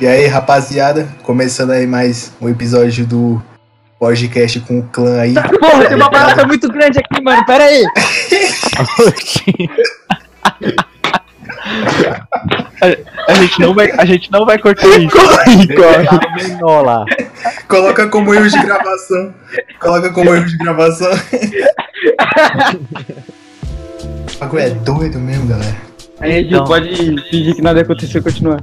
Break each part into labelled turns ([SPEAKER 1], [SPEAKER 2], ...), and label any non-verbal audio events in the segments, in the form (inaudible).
[SPEAKER 1] E aí, rapaziada, começando aí mais um episódio do podcast com o clã aí. (laughs)
[SPEAKER 2] Porra, tem uma barata muito grande aqui, mano. Pera aí.
[SPEAKER 3] A, a gente não vai, a gente não vai cortar isso.
[SPEAKER 4] Corre, corre.
[SPEAKER 3] Lá.
[SPEAKER 1] Coloca como erro de gravação. Coloca como erro de gravação. (laughs) O bagulho é doido mesmo, galera.
[SPEAKER 2] A gente
[SPEAKER 3] Então.
[SPEAKER 2] pode fingir que nada aconteceu e continuar.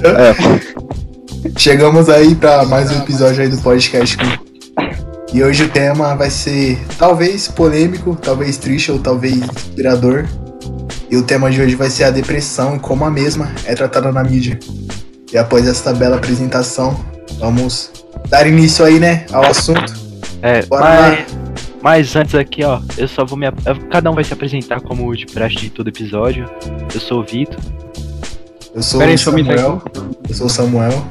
[SPEAKER 2] (laughs)
[SPEAKER 1] Chegamos aí pra mais um episódio aí do podcast. E hoje o tema vai ser talvez polêmico, talvez triste ou talvez inspirador. E o tema de hoje vai ser a depressão e como a mesma é tratada na mídia. E após essa bela apresentação, vamos dar início aí, né, ao assunto.
[SPEAKER 3] É,
[SPEAKER 1] Bora
[SPEAKER 3] mas,
[SPEAKER 1] lá.
[SPEAKER 3] mas antes aqui, ó, eu só vou me. Cada um vai se apresentar como de praxe de todo episódio. Eu sou o Vitor.
[SPEAKER 1] Eu sou
[SPEAKER 2] Pera
[SPEAKER 1] o
[SPEAKER 2] eu
[SPEAKER 1] Samuel. Eu sou o Samuel.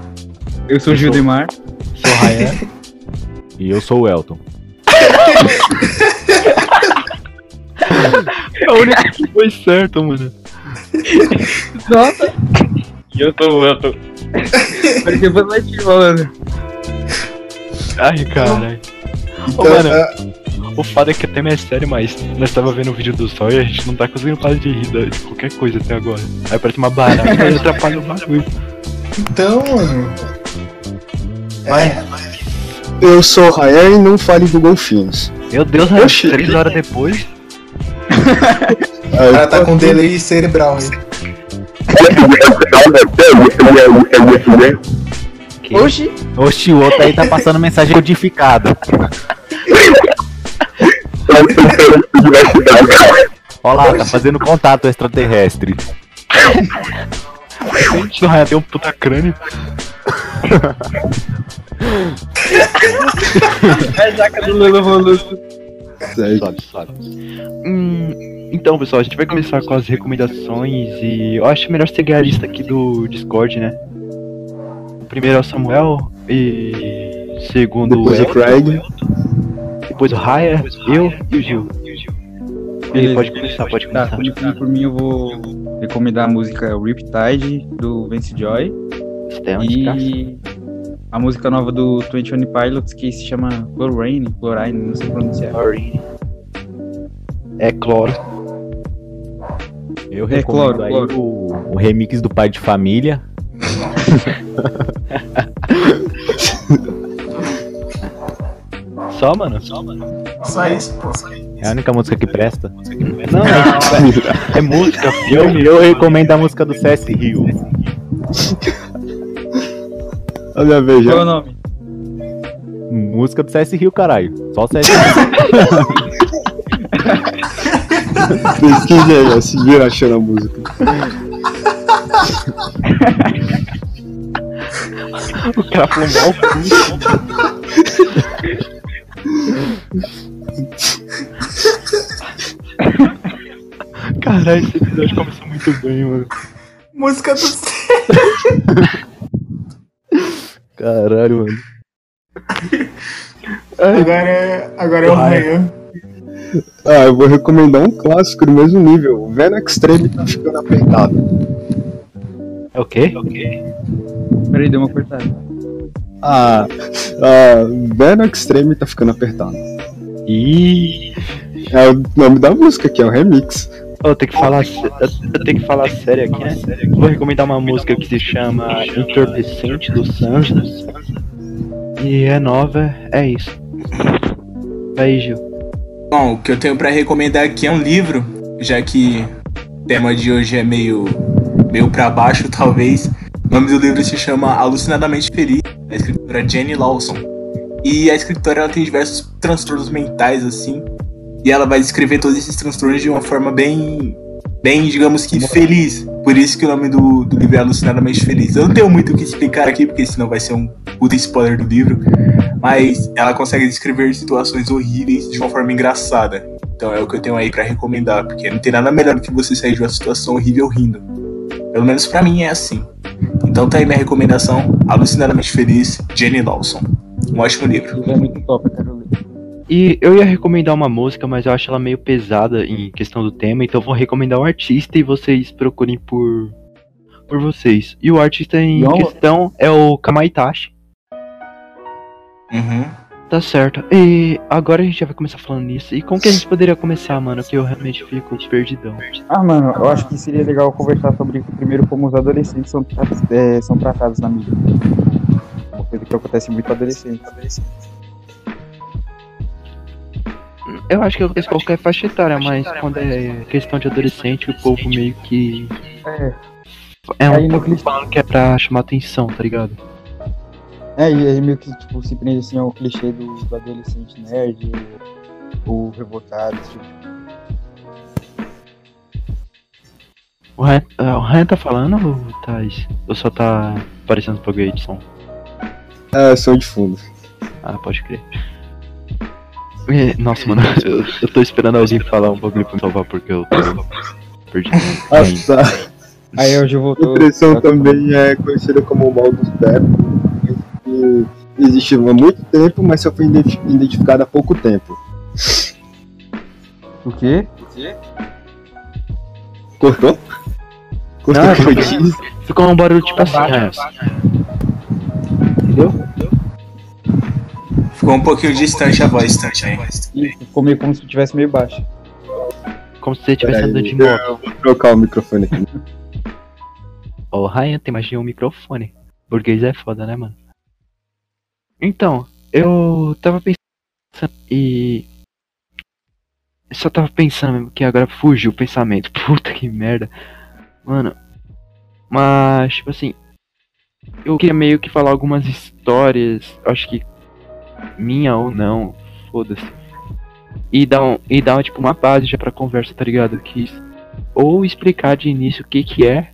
[SPEAKER 2] Eu sou o Gildemar.
[SPEAKER 3] Sou o Ryan.
[SPEAKER 4] E eu sou o Elton. (laughs)
[SPEAKER 3] é o único que foi certo, mano.
[SPEAKER 2] Nossa. E eu sou o Elton. Parecia Buzz Lightyear falando.
[SPEAKER 3] Ai, caralho. Ô,
[SPEAKER 1] Então,
[SPEAKER 3] mano.
[SPEAKER 1] ah,
[SPEAKER 3] O foda é que até é sério, mas nós tava vendo o vídeo do sol e a gente não tá conseguindo parar de rir de qualquer coisa até agora. Aí parece uma barata e (laughs) atrapalha o bagulho.
[SPEAKER 1] então, mano. É,
[SPEAKER 5] Eu sou o Rayan e não fale do golfinhos.
[SPEAKER 3] Meu Deus,
[SPEAKER 5] Oxi.
[SPEAKER 3] três horas depois. (laughs)
[SPEAKER 1] o cara tá com delay cerebral aí. (laughs)
[SPEAKER 2] Oxi.
[SPEAKER 4] Oxi, o outro aí tá passando mensagem codificada. Olha lá, tá fazendo contato extraterrestre.
[SPEAKER 3] Gente, o Ryan tem um puta crânio.
[SPEAKER 2] É a jaca do Lula Voluto.
[SPEAKER 3] Sobe, sobe. Hum, então, pessoal, a gente vai começar com as recomendações e eu acho melhor seguir a lista aqui do Discord, né? O primeiro é o Samuel e segundo
[SPEAKER 5] Depois
[SPEAKER 3] o
[SPEAKER 5] o Craig.
[SPEAKER 3] Depois o Raya, eu e o Gil. Ele pode começar, pode
[SPEAKER 2] Tá,
[SPEAKER 3] começar.
[SPEAKER 2] começando por mim, eu vou recomendar a música Riptide, do Vance Joy. E a música nova do 21 Pilots, que se chama Chlorine, Chlorine, não sei pronunciar.
[SPEAKER 3] É cloro.
[SPEAKER 4] Eu
[SPEAKER 2] É,
[SPEAKER 4] recomendo
[SPEAKER 2] claro,
[SPEAKER 4] aí
[SPEAKER 2] claro.
[SPEAKER 4] O, o remix do Pai de Família. (laughs)
[SPEAKER 3] Só, mano? Só, mano.
[SPEAKER 1] Só isso, pô.
[SPEAKER 4] É a única música que presta.
[SPEAKER 3] Não, é, (laughs) é música,
[SPEAKER 4] Eu,
[SPEAKER 3] filme.
[SPEAKER 4] eu recomendo a música do CS Rio. (laughs)
[SPEAKER 5] Olha,
[SPEAKER 2] Qual é o nome?
[SPEAKER 4] Música do CS Rio, caralho. Só o CS Rio.
[SPEAKER 5] Pesquise aí, se vira achando a música. (laughs)
[SPEAKER 3] O cara falou mal. Caralho, esse episódio começou muito bem, mano.
[SPEAKER 1] Música do
[SPEAKER 4] Caralho, mano.
[SPEAKER 1] Agora é, agora é o Ryan.
[SPEAKER 5] Ah, eu vou recomendar um clássico do mesmo nível. O Venom Extreme tá ficando apertado.
[SPEAKER 3] É o quê?
[SPEAKER 2] Peraí, deu uma cortada.
[SPEAKER 5] Ah, ah, Venom Extreme tá ficando apertado.
[SPEAKER 3] Ih.
[SPEAKER 5] É o nome da música aqui, é o remix.
[SPEAKER 3] Eu tenho que falar, eu tenho que falar sério aqui, né? Vou recomendar uma música que se chama Entorpecente do Sansa. E é nova, é isso. Aí, Gil.
[SPEAKER 1] Bom, o que eu tenho pra recomendar aqui é um livro, já que o tema de hoje é meio, meio pra baixo, (laughs) talvez. O nome do livro se chama Alucinadamente Feliz, da escritora Jenny Lawson. E a escritora ela tem diversos transtornos mentais, assim, e ela vai descrever todos esses transtornos de uma forma bem, bem, digamos que feliz. Por isso que o nome do, do livro é Alucinadamente Feliz. Eu não tenho muito o que explicar aqui, porque senão vai ser um puta spoiler do livro. Mas ela consegue descrever situações horríveis de uma forma engraçada. Então é o que eu tenho aí pra recomendar, porque não tem nada melhor do que você sair de uma situação horrível rindo. Pelo menos pra mim é assim. Então tá aí minha recomendação, Alucinadamente Feliz, Jenny Lawson. Um ótimo livro.
[SPEAKER 2] É muito top, quero ler.
[SPEAKER 3] E eu ia recomendar uma música, mas eu acho ela meio pesada em questão do tema, então eu vou recomendar um artista e vocês procurem por por vocês. E o artista em
[SPEAKER 2] Não.
[SPEAKER 3] questão é o Kamaitachi.
[SPEAKER 1] Uhum.
[SPEAKER 3] Tá certo. E agora a gente já vai começar falando nisso. E como que a gente poderia começar, mano? Que eu realmente fico perdidão.
[SPEAKER 2] Ah, mano, eu acho que seria legal conversar sobre primeiro como os adolescentes são, é, são tratados na mídia. Uma coisa que acontece muito com adolescentes.
[SPEAKER 3] Eu acho que eu qualquer faixa etária, mas quando é questão de adolescente, o povo meio que.
[SPEAKER 2] É,
[SPEAKER 3] É um pouco
[SPEAKER 2] clipe-
[SPEAKER 3] falando que é pra chamar atenção, tá ligado?
[SPEAKER 2] é, e aí meio que tipo, se prende assim ao clichê do, do adolescente nerd, o, o revoltado, esse tipo.
[SPEAKER 3] O Ryan, ah, o Ryan tá falando ou Thais? Ou só tá aparecendo pro gay de som?
[SPEAKER 5] É, som de fundo.
[SPEAKER 3] Ah, pode crer. É, Nossa, mano, (laughs) eu, eu tô esperando alguém falar um bagulho pra me salvar porque eu tô perdido.
[SPEAKER 5] Tá.
[SPEAKER 2] Aí hoje eu voltou.
[SPEAKER 5] Depressão também é conhecida como o mal dos que Existe há muito tempo, mas só foi identi- identificado há pouco tempo.
[SPEAKER 2] O quê?
[SPEAKER 5] Cortou? Cortou
[SPEAKER 3] Não,
[SPEAKER 5] o que eu disse?
[SPEAKER 3] Ficou um barulho tipo assim, Ryan. Entendeu?
[SPEAKER 1] Ficou um pouquinho distante a voz também.
[SPEAKER 2] Ficou meio como se tivesse meio baixo.
[SPEAKER 3] Como se você estivesse andando de moto.
[SPEAKER 5] Eu vou trocar o microfone aqui.
[SPEAKER 3] Ô, Ryan, tem mais de um microfone. Burguês é foda, né, mano? Então, eu tava pensando e. Eu só tava pensando mesmo que agora fugiu o pensamento. (laughs) Puta que merda. Mano. Mas, tipo assim. Eu queria meio que falar algumas histórias. Acho que. Minha ou não. Foda-se. E dar, um, e dar tipo, uma base já pra conversa, tá ligado? Que, ou explicar de início o que que é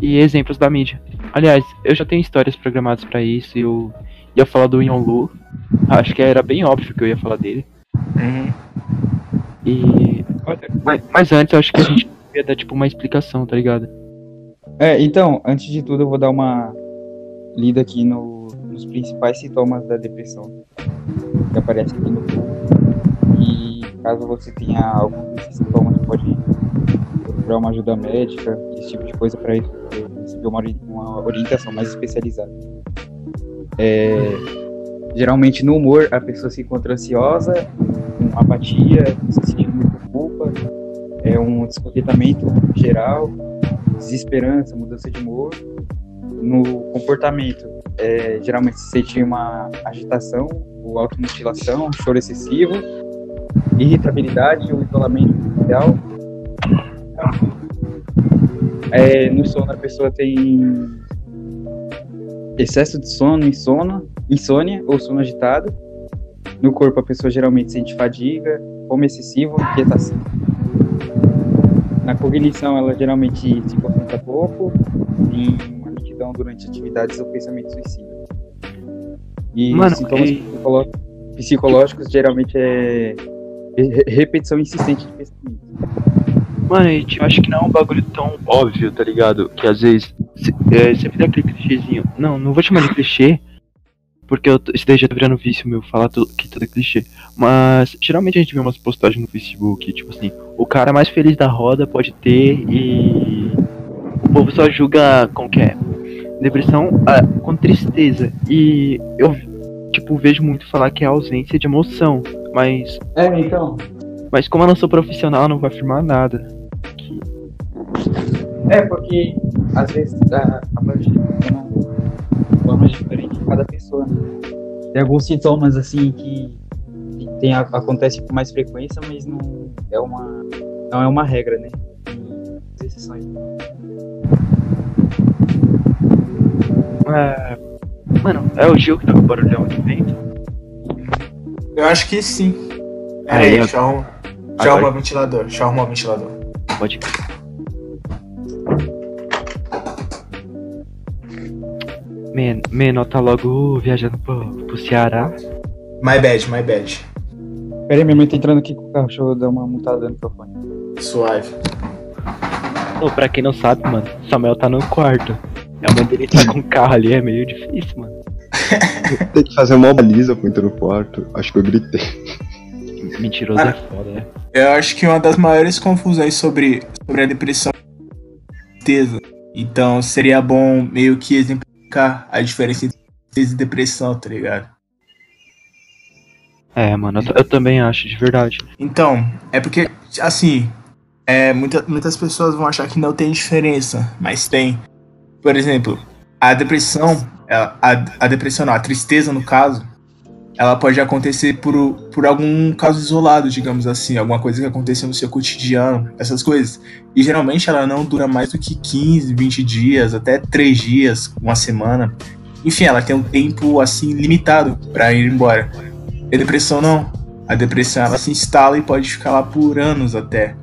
[SPEAKER 3] e exemplos da mídia. Aliás, eu já tenho histórias programadas pra isso e eu ia falar do Yon Lu. Acho que era bem óbvio que eu ia falar dele.
[SPEAKER 1] Uhum.
[SPEAKER 3] E. Mas, mas antes eu acho que a gente ia dar tipo uma explicação, tá ligado?
[SPEAKER 2] É, então, antes de tudo eu vou dar uma lida aqui no- nos principais sintomas da depressão que aparece aqui no grupo. E caso você tenha algum desses sintomas, pode procurar uma ajuda médica, esse tipo de coisa para receber uma, uma orientação mais especializada. É, geralmente no humor a pessoa se encontra ansiosa, com apatia, se sentindo muita culpa, é um descontentamento geral, desesperança, mudança de humor. No comportamento, é, geralmente se sente uma agitação, ou automutilação, choro excessivo, irritabilidade ou isolamento social. É, no sono a pessoa tem excesso de sono, insônia, insônia ou sono agitado. No corpo a pessoa geralmente sente fadiga, fome excessiva, inquietação. Na cognição ela geralmente se concentra pouco, uma lentidão durante atividades ou pensamento suicida. E
[SPEAKER 3] Mano,
[SPEAKER 2] sintomas
[SPEAKER 3] e-
[SPEAKER 2] psicolo- psicológicos geralmente é re- repetição insistente de pensamento.
[SPEAKER 3] Mano, e, tipo, acho que não é um bagulho tão óbvio, tá ligado? Que às vezes é, sempre dá aquele clichêzinho. Não, não vou chamar de clichê, porque eu, isso daí já tá virando vício meu, falar tudo, que tudo é clichê. Mas geralmente a gente vê umas postagens no Facebook, tipo assim, o cara mais feliz da roda pode ter e o povo só julga com que é depressão ah, com tristeza. E eu, tipo, vejo muito falar que é ausência de emoção, mas
[SPEAKER 2] É, então.
[SPEAKER 3] mas como eu não sou profissional, eu não vou afirmar nada. Que-
[SPEAKER 2] É, porque às vezes a, a parte de forma diferente de cada pessoa. Né? Tem alguns sintomas assim que, que tem, acontece com mais frequência, mas não é uma, não é uma regra, né? Tem exceções.
[SPEAKER 3] É... Mano, é o Gil que tá com barulhão de vento?
[SPEAKER 1] Eu acho que sim. É,
[SPEAKER 3] Aí,
[SPEAKER 1] aí,
[SPEAKER 3] eu-
[SPEAKER 1] deixa eu arrumar- deixa eu
[SPEAKER 3] Agora-
[SPEAKER 1] arrumar o ventilador. Deixa eu arrumar o ventilador.
[SPEAKER 3] Pode. Men Menor tá logo viajando pro, pro Ceará.
[SPEAKER 1] My bad, my bad.
[SPEAKER 2] Pera aí, minha mãe tá entrando aqui com o carro, deixa eu dar uma mutada no microfone.
[SPEAKER 1] Suave.
[SPEAKER 3] Ô, pra quem não sabe, mano, Samuel tá no quarto. A mãe dele tá com o carro ali, é meio difícil, mano. (laughs)
[SPEAKER 5] Tem que fazer uma baliza pra entrar no quarto. Acho que eu gritei.
[SPEAKER 3] Mentiroso
[SPEAKER 1] Ah.
[SPEAKER 3] é foda, né?
[SPEAKER 1] Eu acho que uma das maiores confusões sobre, sobre a depressão é a tristeza. Então seria bom meio que exemplificar a diferença entre tristeza e depressão, tá ligado?
[SPEAKER 3] É, mano, eu, eu também acho, de verdade.
[SPEAKER 1] Então, é porque, assim, é, muita, muitas pessoas vão achar que não tem diferença, mas tem. Por exemplo, a depressão, a, a depressão não, a tristeza no caso, ela pode acontecer por, por algum caso isolado, digamos assim, alguma coisa que aconteceu no seu cotidiano, essas coisas. E geralmente ela não dura mais do que 15, 20 dias, até 3 dias, uma semana. Enfim, ela tem um tempo assim limitado pra ir embora. E a depressão não. A depressão ela se instala e pode ficar lá por anos até.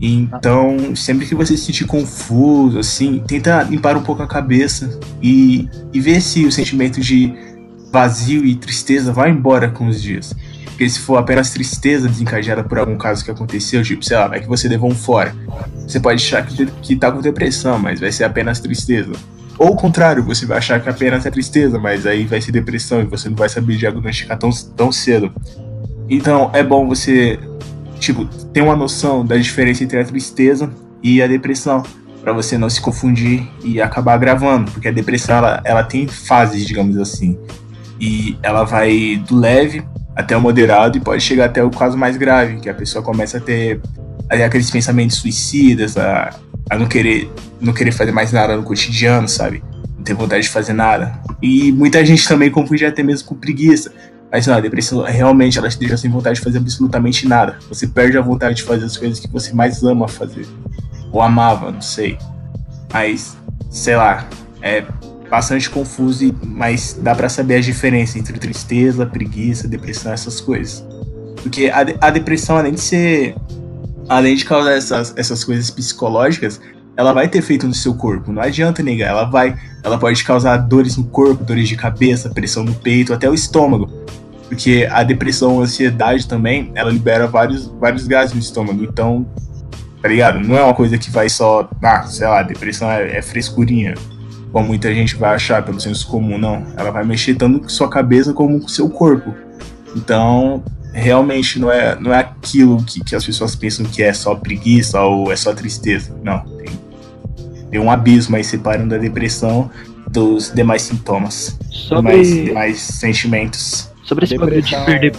[SPEAKER 1] Então, sempre que você se sentir confuso, assim, tenta limpar um pouco a cabeça e, e ver se o sentimento de vazio e tristeza vai embora com os dias. Porque se for apenas tristeza desencadeada por algum caso que aconteceu, tipo, sei lá, vai que você levou um fora. Você pode achar que, que tá com depressão, mas vai ser apenas tristeza. Ou o contrário, você vai achar que apenas é tristeza, mas aí vai ser depressão e você não vai saber diagnosticar tão, tão cedo. Então é bom você, tipo, ter uma noção da diferença entre a tristeza e a depressão, para você não se confundir e acabar gravando, porque a depressão ela, ela tem fases, digamos assim, e ela vai do leve até o moderado e pode chegar até o caso mais grave, que a pessoa começa a ter aqueles pensamentos suicidas, a, a não querer não querer fazer mais nada no cotidiano, sabe? Não ter vontade de fazer nada. E muita gente também confunde até mesmo com preguiça. Mas não, a depressão realmente ela te deixa sem vontade de fazer absolutamente nada. Você perde a vontade de fazer as coisas que você mais ama fazer. Ou amava, não sei. Mas, sei lá, é bastante confuso, mas dá pra saber a diferença entre tristeza, preguiça, depressão, essas coisas. Porque a, a depressão, além de ser. Além de causar essas, essas coisas psicológicas, ela vai ter efeito no seu corpo. Não adianta negar, ela vai. Ela pode causar dores no corpo, dores de cabeça, pressão no peito, até o estômago. Porque a depressão, a ansiedade também, ela libera vários, vários gases no estômago. Então, tá ligado? Não é uma coisa que vai só. Ah, sei lá, depressão é, é frescurinha. Como muita gente vai achar pelo senso comum, não. Ela vai mexer tanto com sua cabeça como com seu corpo. Então, realmente não é, não é aquilo que, que as pessoas pensam que é só preguiça ou é só tristeza. Não, tem, tem um abismo aí separando a depressão dos demais sintomas, demais,
[SPEAKER 3] Sobre,
[SPEAKER 1] demais sentimentos.
[SPEAKER 3] Sobre esse bagulho de perder.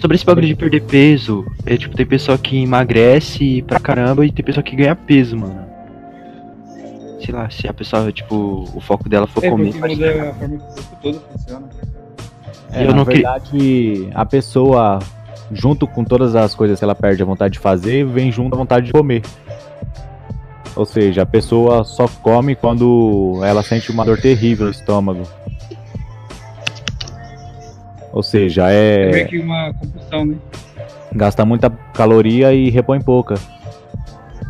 [SPEAKER 3] Sobre esse bagulho de perder peso, é tipo, tem pessoa que emagrece pra caramba e tem pessoa que ganha peso, mano. Sei lá, se a pessoa, tipo, o foco dela for
[SPEAKER 2] É,
[SPEAKER 3] comer.
[SPEAKER 2] porque muda a forma que o corpo todo funciona.
[SPEAKER 4] É,
[SPEAKER 3] Eu
[SPEAKER 4] na
[SPEAKER 3] não que-
[SPEAKER 4] verdade, a pessoa, junto com todas as coisas que ela perde a vontade de fazer, vem junto a vontade de comer. Ou seja, a pessoa só come quando ela sente uma dor terrível no estômago. Ou seja,
[SPEAKER 2] É,
[SPEAKER 4] é
[SPEAKER 2] meio que uma compulsão, né?
[SPEAKER 4] gasta muita caloria e repõe pouca.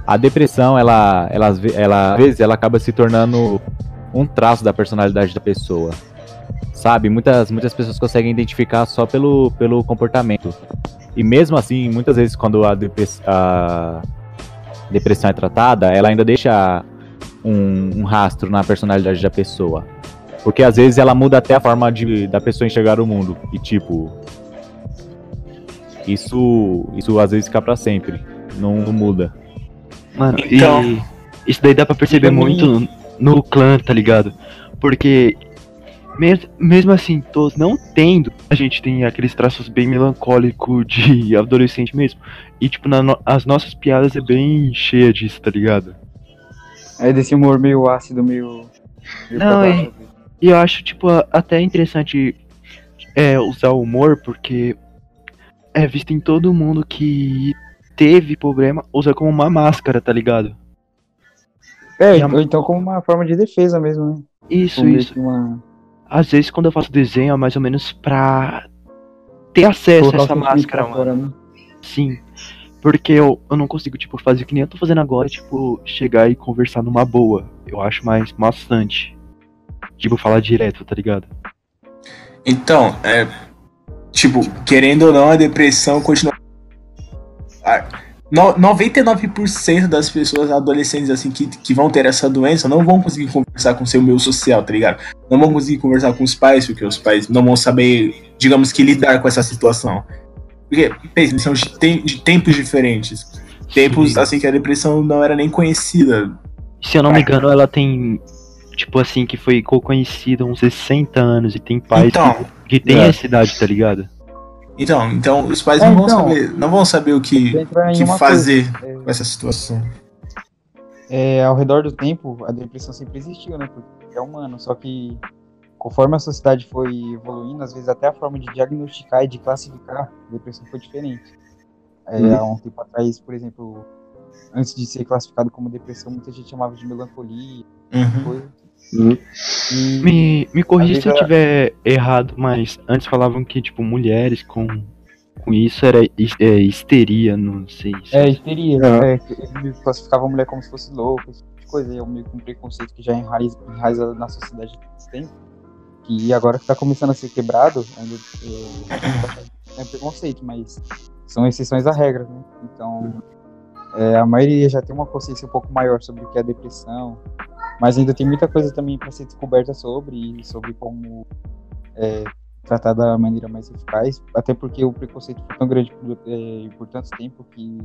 [SPEAKER 4] A depressão, ela, ela, ela, às vezes, ela acaba se tornando um traço da personalidade da pessoa. Sabe? Muitas, muitas pessoas conseguem identificar só pelo, pelo comportamento. E mesmo assim, muitas vezes, quando a, depress- a depressão é tratada, ela ainda deixa um, um rastro na personalidade da pessoa. Porque às vezes ela muda até a forma de, da pessoa enxergar o mundo. E tipo, isso, isso às vezes fica pra sempre. Não, não muda.
[SPEAKER 3] Mano,
[SPEAKER 1] Então-
[SPEAKER 3] e isso daí dá pra perceber muito no clã, tá ligado? Porque mes- mesmo assim, todos não tendo, a gente tem aqueles traços bem melancólicos de (laughs) adolescente mesmo. E tipo, na no- as nossas piadas é bem cheia disso, tá ligado?
[SPEAKER 2] É desse humor meio ácido, meio. meio
[SPEAKER 3] Não, é-. E eu acho, tipo, até interessante é, usar o humor, porque é visto em todo mundo que teve problema, usa como uma máscara, tá ligado?
[SPEAKER 2] É,
[SPEAKER 3] a-
[SPEAKER 2] ou então como uma forma de defesa mesmo, né?
[SPEAKER 3] Isso,
[SPEAKER 2] Como
[SPEAKER 3] isso.
[SPEAKER 2] uma.
[SPEAKER 3] Às vezes quando eu faço desenho é mais ou menos pra ter acesso
[SPEAKER 2] colocar
[SPEAKER 3] a essa máscara, mano.
[SPEAKER 2] fora, né?
[SPEAKER 3] Sim. Porque eu, eu não consigo, tipo, fazer o que nem eu tô fazendo agora, tipo, chegar e conversar numa boa. Eu acho mais maçante. Tipo, falar direto, tá ligado?
[SPEAKER 1] Então, é. Tipo, querendo ou não, a depressão continua. Ah, no- 99% das pessoas adolescentes assim que, que vão ter essa doença não vão conseguir conversar com seu meio social, tá ligado? Não vão conseguir conversar com os pais, porque os pais não vão saber, digamos que, lidar com essa situação. Porque, pensa, são de, tem- de tempos diferentes. Tempos
[SPEAKER 3] Sim.
[SPEAKER 1] assim que a depressão não era nem conhecida
[SPEAKER 3] Se eu não me engano, ela tem. Tipo assim, que foi conhecida há uns 60 anos e tem pais
[SPEAKER 1] Então,
[SPEAKER 3] que, que tem
[SPEAKER 5] é.
[SPEAKER 3] essa idade, tá ligado?
[SPEAKER 1] Então, então os pais
[SPEAKER 2] É,
[SPEAKER 1] não, vão
[SPEAKER 2] então.
[SPEAKER 1] saber, não vão saber o que, que fazer
[SPEAKER 2] coisa,
[SPEAKER 1] com essa situação.
[SPEAKER 2] é, ao redor do tempo, a depressão sempre existiu, né? Porque é humano. Só que conforme a sociedade foi evoluindo, às vezes até a forma de diagnosticar e de classificar a depressão foi diferente. É,
[SPEAKER 5] Uhum.
[SPEAKER 2] Há um tempo atrás, por exemplo, antes de ser classificado como depressão, muita gente chamava de melancolia,
[SPEAKER 1] Uhum.
[SPEAKER 2] coisa.
[SPEAKER 5] Uhum.
[SPEAKER 2] E
[SPEAKER 3] Me, me corrija se eu tiver errado, mas antes falavam que, tipo, mulheres com, com isso era é, histeria, não sei. se-
[SPEAKER 2] É, histeria.
[SPEAKER 5] Aham.
[SPEAKER 2] É, que eles classificavam a mulher como se fosse louca, esse tipo de coisa. E é um meio que um preconceito que já enraiza, enraiza na sociedade há muito tempo. Que agora que tá começando a ser quebrado, ainda é, é preconceito, mas são exceções à regra, né? Então, é, a maioria já tem uma consciência um pouco maior sobre o que é depressão, mas ainda tem muita coisa também para ser descoberta sobre, e sobre como é, tratar da maneira mais eficaz, até porque o preconceito foi tão grande por, é, por tanto tempo que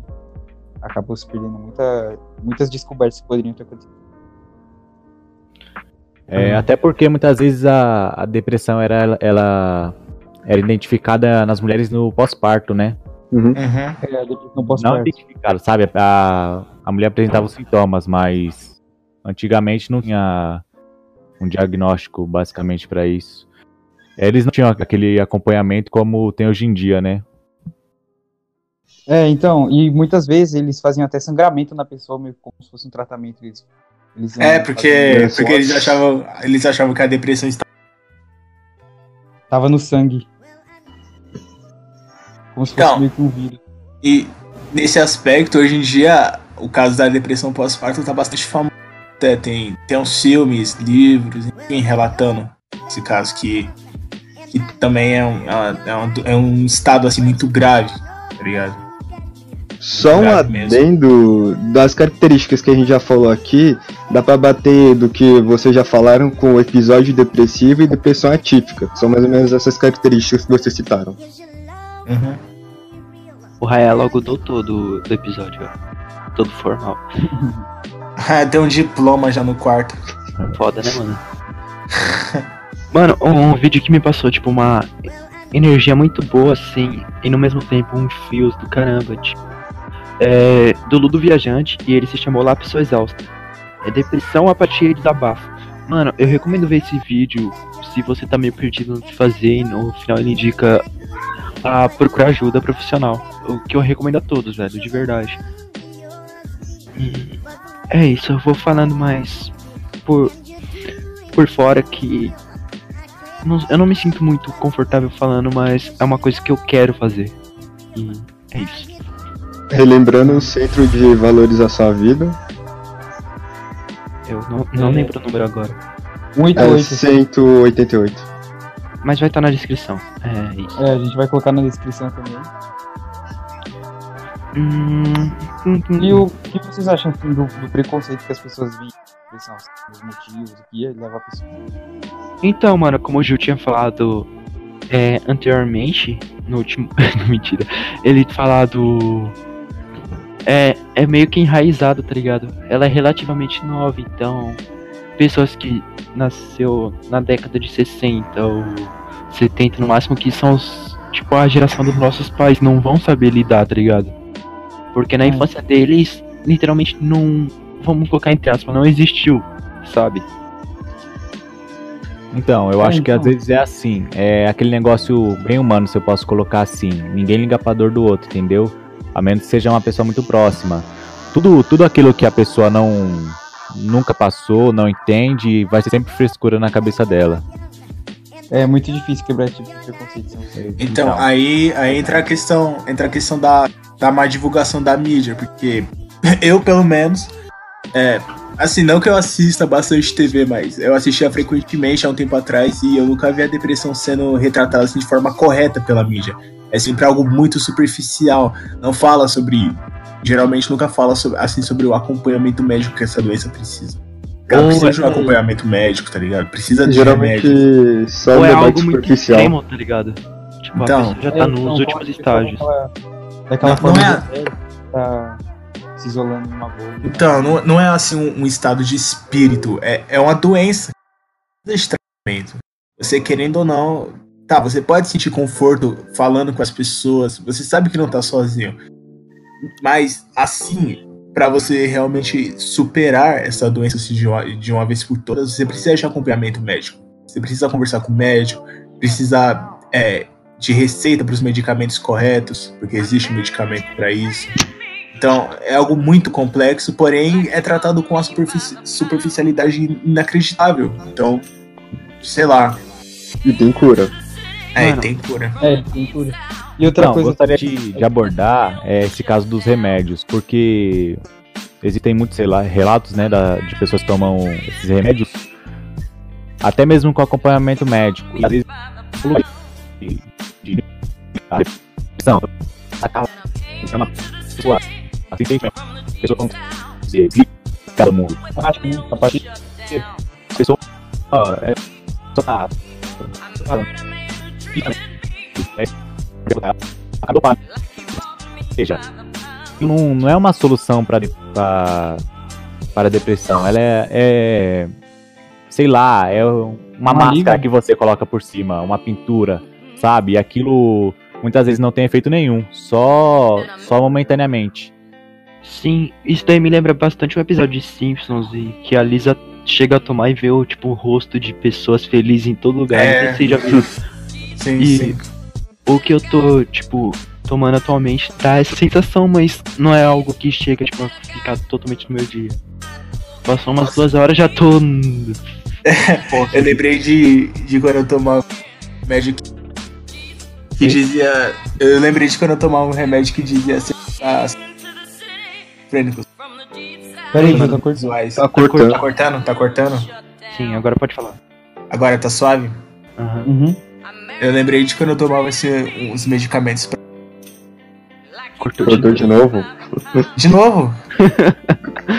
[SPEAKER 2] acabou se perdendo muita, muitas descobertas que poderiam ter acontecido.
[SPEAKER 4] É, até porque muitas vezes a, a depressão era, ela, era identificada nas mulheres no pós-parto, né?
[SPEAKER 5] Uhum.
[SPEAKER 1] Uhum.
[SPEAKER 2] É,
[SPEAKER 4] Não identificada, sabe? A, a mulher apresentava os sintomas, mas antigamente não tinha um diagnóstico basicamente pra isso. Eles não tinham aquele acompanhamento como tem hoje em dia, né?
[SPEAKER 2] É, então, e muitas vezes eles faziam até sangramento na pessoa, meio como se fosse um tratamento. Eles, eles
[SPEAKER 1] É, porque, porque eles, achavam, eles achavam que a depressão estava.
[SPEAKER 2] Tava no sangue. Como se fosse
[SPEAKER 1] Então.
[SPEAKER 2] meio que um vírus.
[SPEAKER 1] E nesse aspecto, hoje em dia, o caso da depressão pós-parto tá bastante famoso. Até tem, tem uns filmes, livros, enfim, relatando esse caso que, que também é um, é, um, é um estado assim muito grave, tá ligado?
[SPEAKER 5] Só um adendo das características que a gente já falou aqui, dá pra bater do que vocês já falaram com o episódio depressivo e depressão atípica. São mais ou menos essas características que vocês citaram.
[SPEAKER 1] Uhum.
[SPEAKER 3] O Raia logo doutor do, do episódio, ó. Todo formal. (laughs) (laughs)
[SPEAKER 1] tem um diploma já no quarto.
[SPEAKER 3] Foda, né, mano? (laughs) Mano, um, um vídeo que me passou, tipo, uma energia muito boa, assim, e no mesmo tempo um fios do caramba, tipo. É, do Ludo Viajante, e ele se chamou Lá Pessoa Exausta. É depressão, apatia e desabafo. Mano, eu recomendo ver esse vídeo se você tá meio perdido no que fazer, e no final ele indica a procurar ajuda profissional. O que eu recomendo a todos, velho, de verdade. E é isso, eu vou falando mais por, por fora que não- eu não me sinto muito confortável falando, mas é uma coisa que eu quero fazer. E é isso.
[SPEAKER 5] Relembrando o Centro de Valorização à Vida,
[SPEAKER 3] Eu não, não
[SPEAKER 2] É.
[SPEAKER 3] lembro o número agora.
[SPEAKER 5] é
[SPEAKER 2] 188.
[SPEAKER 5] 188.
[SPEAKER 3] Mas vai estar na descrição. É isso.
[SPEAKER 2] É, a gente vai colocar na descrição também. E o que vocês acham assim, do, do preconceito que as pessoas assim, os motivos, o que ia levar a pessoa.
[SPEAKER 3] Então, mano, como o Gil tinha falado é, anteriormente, no último. (laughs) Mentira. Ele falado. É, é meio que enraizado, tá ligado? Ela é relativamente nova, então. Pessoas que nasceu na década de 60 ou 70 no máximo, que são os, tipo a geração dos nossos pais, não vão saber lidar, tá ligado? Porque na
[SPEAKER 2] É.
[SPEAKER 3] infância deles, literalmente não. Vamos colocar entre aspas, não existiu, sabe?
[SPEAKER 4] Então, eu
[SPEAKER 2] É,
[SPEAKER 4] acho que
[SPEAKER 2] então.
[SPEAKER 4] às vezes é assim, é aquele negócio bem humano, se eu posso colocar assim. Ninguém liga pra dor do outro, entendeu? A menos que seja uma pessoa muito próxima. Tudo, tudo aquilo que a pessoa não nunca passou, não entende, vai ser sempre frescura na cabeça dela.
[SPEAKER 2] É muito difícil quebrar esse tipo de preconceito. são-
[SPEAKER 1] Então, aí, aí entra a questão, entra a questão da, da má divulgação da mídia, porque (laughs) eu, pelo menos, é, assim, não que eu assista bastante TV, mas eu assistia frequentemente há um tempo atrás e eu nunca vi a depressão sendo retratada assim, de forma correta pela mídia. É sempre algo muito superficial, não fala sobre, geralmente nunca fala sobre, assim, sobre o acompanhamento médico que essa doença precisa.
[SPEAKER 3] Ou
[SPEAKER 1] precisa de um
[SPEAKER 3] é-
[SPEAKER 1] acompanhamento médico, tá ligado? Precisa de
[SPEAKER 5] Geralmente
[SPEAKER 1] remédio.
[SPEAKER 5] só um
[SPEAKER 3] Ou é algo muito
[SPEAKER 5] superficial.
[SPEAKER 3] extremo, tá ligado? Tipo,
[SPEAKER 1] Então.
[SPEAKER 3] a pessoa já
[SPEAKER 2] É,
[SPEAKER 3] tá nos
[SPEAKER 2] então,
[SPEAKER 3] últimos estágios.
[SPEAKER 2] Daquela, daquela
[SPEAKER 1] Não-
[SPEAKER 2] forma
[SPEAKER 1] não é-
[SPEAKER 2] tá se isolando numa bolha.
[SPEAKER 1] Então, não, não é assim um, um estado de espírito, é, é uma doença. de tratamento. Você querendo ou não, tá, você pode sentir conforto falando com as pessoas, você sabe que não tá sozinho. Mas assim, pra você realmente superar essa doença assim, de, uma, de uma vez por todas, você precisa de acompanhamento médico. Você precisa conversar com o médico, precisa é, de receita para os medicamentos corretos, porque existe medicamento para isso. Então, é algo muito complexo, porém é tratado com uma superfici- superficialidade inacreditável. Então, sei lá,
[SPEAKER 5] E tem cura.
[SPEAKER 1] É,
[SPEAKER 3] Mano.
[SPEAKER 1] tem cura.
[SPEAKER 2] É, tem cura. E outra
[SPEAKER 4] Não,
[SPEAKER 2] coisa.
[SPEAKER 4] gostaria de, de abordar é, esse caso dos remédios, porque existem muitos sei lá, relatos né, da- de pessoas que tomam esses remédios, até mesmo com acompanhamento médico. E às vezes, de, de, a depressão, acaba é uma pessoa, assim, tem pessoa como dizer, cada mundo.
[SPEAKER 2] Acho que a partir
[SPEAKER 4] pessoa é, só tá para seja, não, não é uma solução para para depressão. Ela é, é sei lá, é uma
[SPEAKER 2] Uma
[SPEAKER 4] máscara
[SPEAKER 2] liga.
[SPEAKER 4] que você coloca por cima, uma pintura, sabe? E aquilo muitas vezes não tem efeito nenhum, só só momentaneamente.
[SPEAKER 3] Sim, isso daí me lembra bastante um episódio de Simpsons e que a Lisa chega a tomar e vê o tipo o rosto de pessoas felizes em todo lugar.
[SPEAKER 1] É.
[SPEAKER 3] Não sei se já viu. (laughs)
[SPEAKER 1] Sim,
[SPEAKER 3] E-
[SPEAKER 1] sim.
[SPEAKER 3] O que eu tô, tipo, tomando atualmente dá essa sensação, mas não é algo que chega, tipo, a ficar totalmente no meu dia. Passou umas
[SPEAKER 1] Nossa.
[SPEAKER 3] duas horas já tô. (laughs)
[SPEAKER 1] Eu lembrei de, de quando eu tomava remédio que, dizia. Eu lembrei de quando eu tomava um remédio que dizia assim. As frênicos
[SPEAKER 2] Peraí, tô cortando.
[SPEAKER 1] visuais.
[SPEAKER 5] Tá cortando.
[SPEAKER 1] Tá cortando? Tá cortando?
[SPEAKER 3] Sim, agora pode falar.
[SPEAKER 1] Agora tá suave?
[SPEAKER 3] Aham.
[SPEAKER 2] Uhum.
[SPEAKER 1] Eu lembrei de quando eu tomava assim, uns medicamentos. Pra...
[SPEAKER 3] Cortou
[SPEAKER 5] Cortou de novo?
[SPEAKER 1] De novo?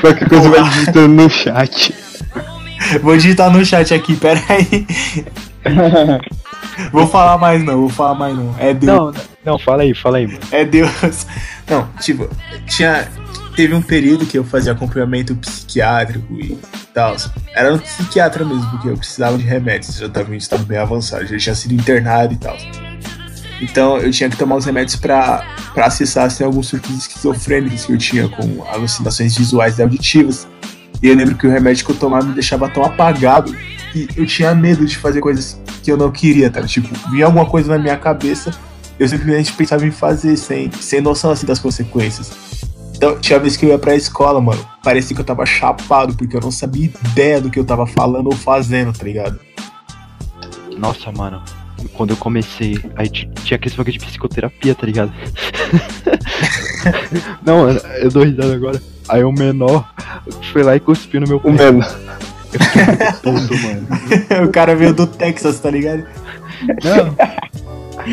[SPEAKER 5] Qualquer (laughs) coisa vai digitando no chat.
[SPEAKER 1] Vou digitar no chat aqui, pera aí. Vou falar mais não, vou falar mais não. É Deus.
[SPEAKER 3] Não, não, fala aí, fala aí, mano.
[SPEAKER 1] É Deus. Não, tipo, tinha. Teve um período que eu fazia acompanhamento psiquiátrico e tal. Era um psiquiatra mesmo, porque eu precisava de remédios. Já tava em estado bem avançado, já tinha sido internado e tal. Então eu tinha que tomar os remédios pra acessar assim, alguns surtos esquizofrênicos que eu tinha com alucinações visuais e auditivas. E eu lembro que o remédio que eu tomava me deixava tão apagado que eu tinha medo de fazer coisas que eu não queria, tá? Tipo, vinha alguma coisa na minha cabeça eu simplesmente pensava em fazer sem, sem noção assim das consequências. Então, tinha vez que eu ia pra escola, mano, parecia que eu tava chapado, porque eu não sabia ideia do que eu tava falando ou fazendo, tá ligado?
[SPEAKER 3] Nossa, mano. Quando eu comecei, aí ti- tinha aquele bagulho de psicoterapia, tá ligado? (laughs) Não, mano, eu dou risada agora. Aí o menor foi lá e cuspiu no meu
[SPEAKER 5] O
[SPEAKER 3] pé.
[SPEAKER 5] menor.
[SPEAKER 3] Puto, mano. (laughs)
[SPEAKER 1] o cara veio do Texas, tá ligado?
[SPEAKER 3] Não,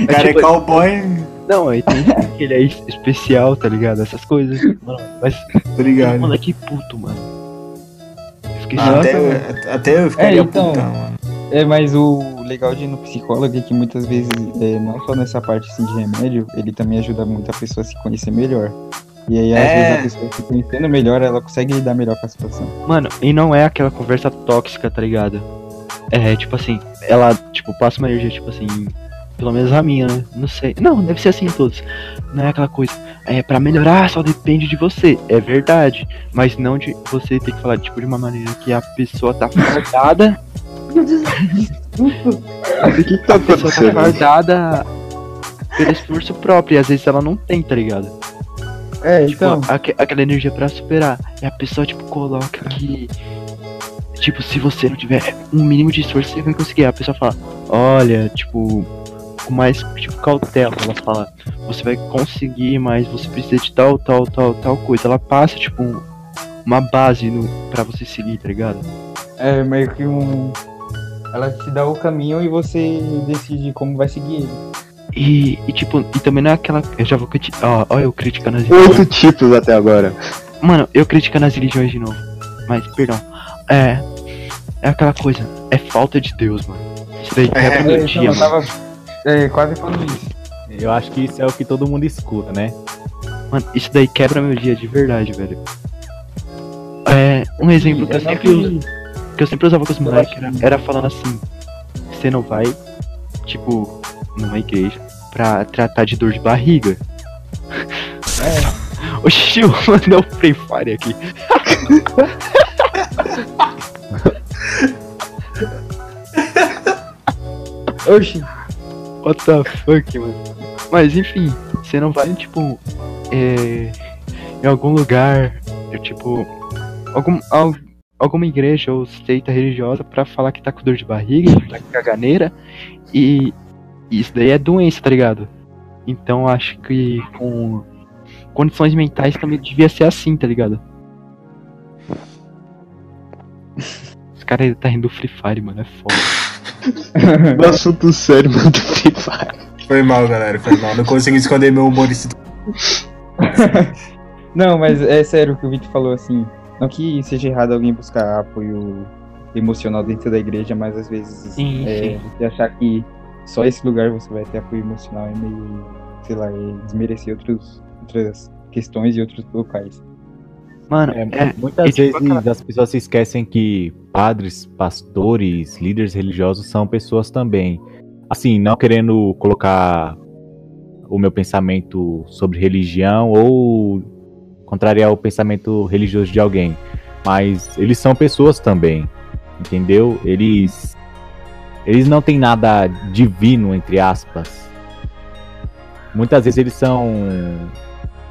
[SPEAKER 1] O cara é
[SPEAKER 3] tipo-
[SPEAKER 1] cowboy,
[SPEAKER 3] não, aí tem (laughs) aquele aí especial, tá ligado? Essas coisas. Mano, mas
[SPEAKER 1] tá ligado?
[SPEAKER 3] moleque puto, mano. Eu Fiquei
[SPEAKER 1] Até, eu- até eu ficaria
[SPEAKER 2] É, então.
[SPEAKER 1] putão, mano.
[SPEAKER 2] É, mas o legal de ir no psicólogo é que muitas vezes, é, não só nessa parte assim, de remédio, ele também ajuda muito a pessoa a se conhecer melhor. E aí, às
[SPEAKER 1] É.
[SPEAKER 2] vezes, a pessoa se conhecendo melhor, ela consegue lidar melhor com a situação.
[SPEAKER 3] Mano, e não é aquela conversa tóxica, tá ligado? É, tipo assim, ela, tipo, passa uma energia, tipo assim, pelo menos a minha, né? Não sei. Não, deve ser assim em todos. Não é aquela coisa, é, pra melhorar só depende de você. É verdade. Mas não de você ter que falar, tipo, de uma maneira que a pessoa tá fardada.
[SPEAKER 5] O que tá
[SPEAKER 3] A pessoa tá fardada pelo esforço próprio. E às vezes ela não tem, tá ligado?
[SPEAKER 2] É,
[SPEAKER 3] Tipo,
[SPEAKER 2] então.
[SPEAKER 3] aque- aquela energia pra superar. E a pessoa, tipo, coloca que. Tipo, se você não tiver um mínimo de esforço, você vai conseguir. A pessoa fala, olha, tipo, com mais tipo, cautela, ela fala, você vai conseguir, mas você precisa de tal, tal, tal, tal coisa. Ela passa, tipo, um- uma base no, pra você seguir, tá ligado?
[SPEAKER 2] É meio que um. Ela te dá o caminho e você decide como vai seguir ele.
[SPEAKER 3] E, e tipo, e também não é aquela. Eu já vou criticar. Ó, ó, eu criticando as religiões.
[SPEAKER 5] Oito tipos até agora.
[SPEAKER 3] Mano, eu criticando as religiões de novo. Mas, perdão. É. É aquela coisa. É falta de Deus, mano. Isso daí quebra
[SPEAKER 1] É,
[SPEAKER 3] meu
[SPEAKER 2] então,
[SPEAKER 3] dia, mano.
[SPEAKER 2] tava é, quase falando isso.
[SPEAKER 4] Eu acho que isso é o que todo mundo escuta, né?
[SPEAKER 3] Mano, isso daí quebra meu dia de verdade, velho. É, um exemplo que eu sempre uso, que eu sempre usava com os moleques era, era falando assim, você não vai, tipo, numa igreja pra tratar de dor de barriga. É. (laughs) Oxi, eu (laughs) mandei um Free Fire aqui.
[SPEAKER 2] Oxi.
[SPEAKER 3] What the fuck, mano? Mas enfim, você não vai, tipo, é, em algum lugar, tipo, algum, al- alguma igreja ou seita religiosa pra falar que tá com dor de barriga, que tá com caganeira, e isso daí é doença, tá ligado? Então acho que com condições mentais também devia ser assim, tá ligado? Os caras tá rindo do Free Fire, mano, é foda. (laughs)
[SPEAKER 5] No assunto sério, mano, do Free Fire.
[SPEAKER 1] Foi mal, galera, foi mal. Não consegui esconder meu humor. esse- (laughs)
[SPEAKER 2] Não, mas é sério o que o Vitor falou assim. Não que seja errado alguém buscar apoio emocional dentro da igreja, mas às vezes
[SPEAKER 3] Sim,
[SPEAKER 2] é,
[SPEAKER 3] sim.
[SPEAKER 2] você achar que só esse lugar você vai ter apoio emocional é meio, sei lá, é desmerecer outros, outras questões e outros locais.
[SPEAKER 3] Mano,
[SPEAKER 4] É,
[SPEAKER 3] é,
[SPEAKER 4] muitas
[SPEAKER 3] e tipo
[SPEAKER 4] vezes as pessoas se esquecem que padres, pastores, líderes religiosos são pessoas também. Assim, não querendo colocar o meu pensamento sobre religião ou contrariar o pensamento religioso de alguém, mas eles são pessoas também, entendeu? Eles eles não têm nada divino entre aspas. Muitas vezes eles são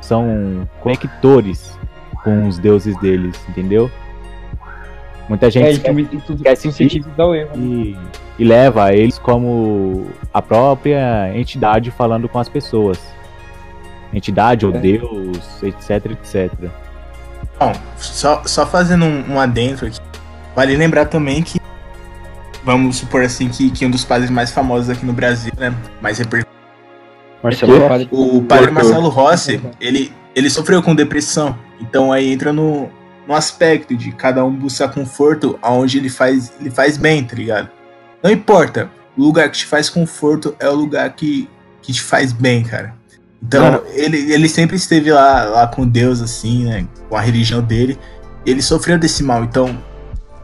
[SPEAKER 4] são conectores com os deuses deles, entendeu? Muita gente
[SPEAKER 2] É, e
[SPEAKER 4] esquece
[SPEAKER 2] erro. né?
[SPEAKER 4] e, e leva eles como a própria entidade falando com as pessoas. Entidade ou
[SPEAKER 2] É.
[SPEAKER 4] Deus, etc, etc.
[SPEAKER 1] Bom, só, só fazendo um, um adentro aqui. Vale lembrar também que. Vamos supor assim que, que um dos padres mais famosos aqui no Brasil, né? Mais reper...
[SPEAKER 3] Marcelo
[SPEAKER 5] Quê?
[SPEAKER 3] Rossi.
[SPEAKER 1] O padre. Marcelo Rossi, ele, ele sofreu com depressão. Então aí entra no, no aspecto de cada um buscar conforto aonde ele faz, ele faz bem, tá ligado? Não importa. O lugar que te faz conforto é o lugar que, que te faz bem, cara. Então, ele, ele sempre esteve lá, lá com Deus, assim, né? Com a religião dele. Ele sofreu desse mal. Então,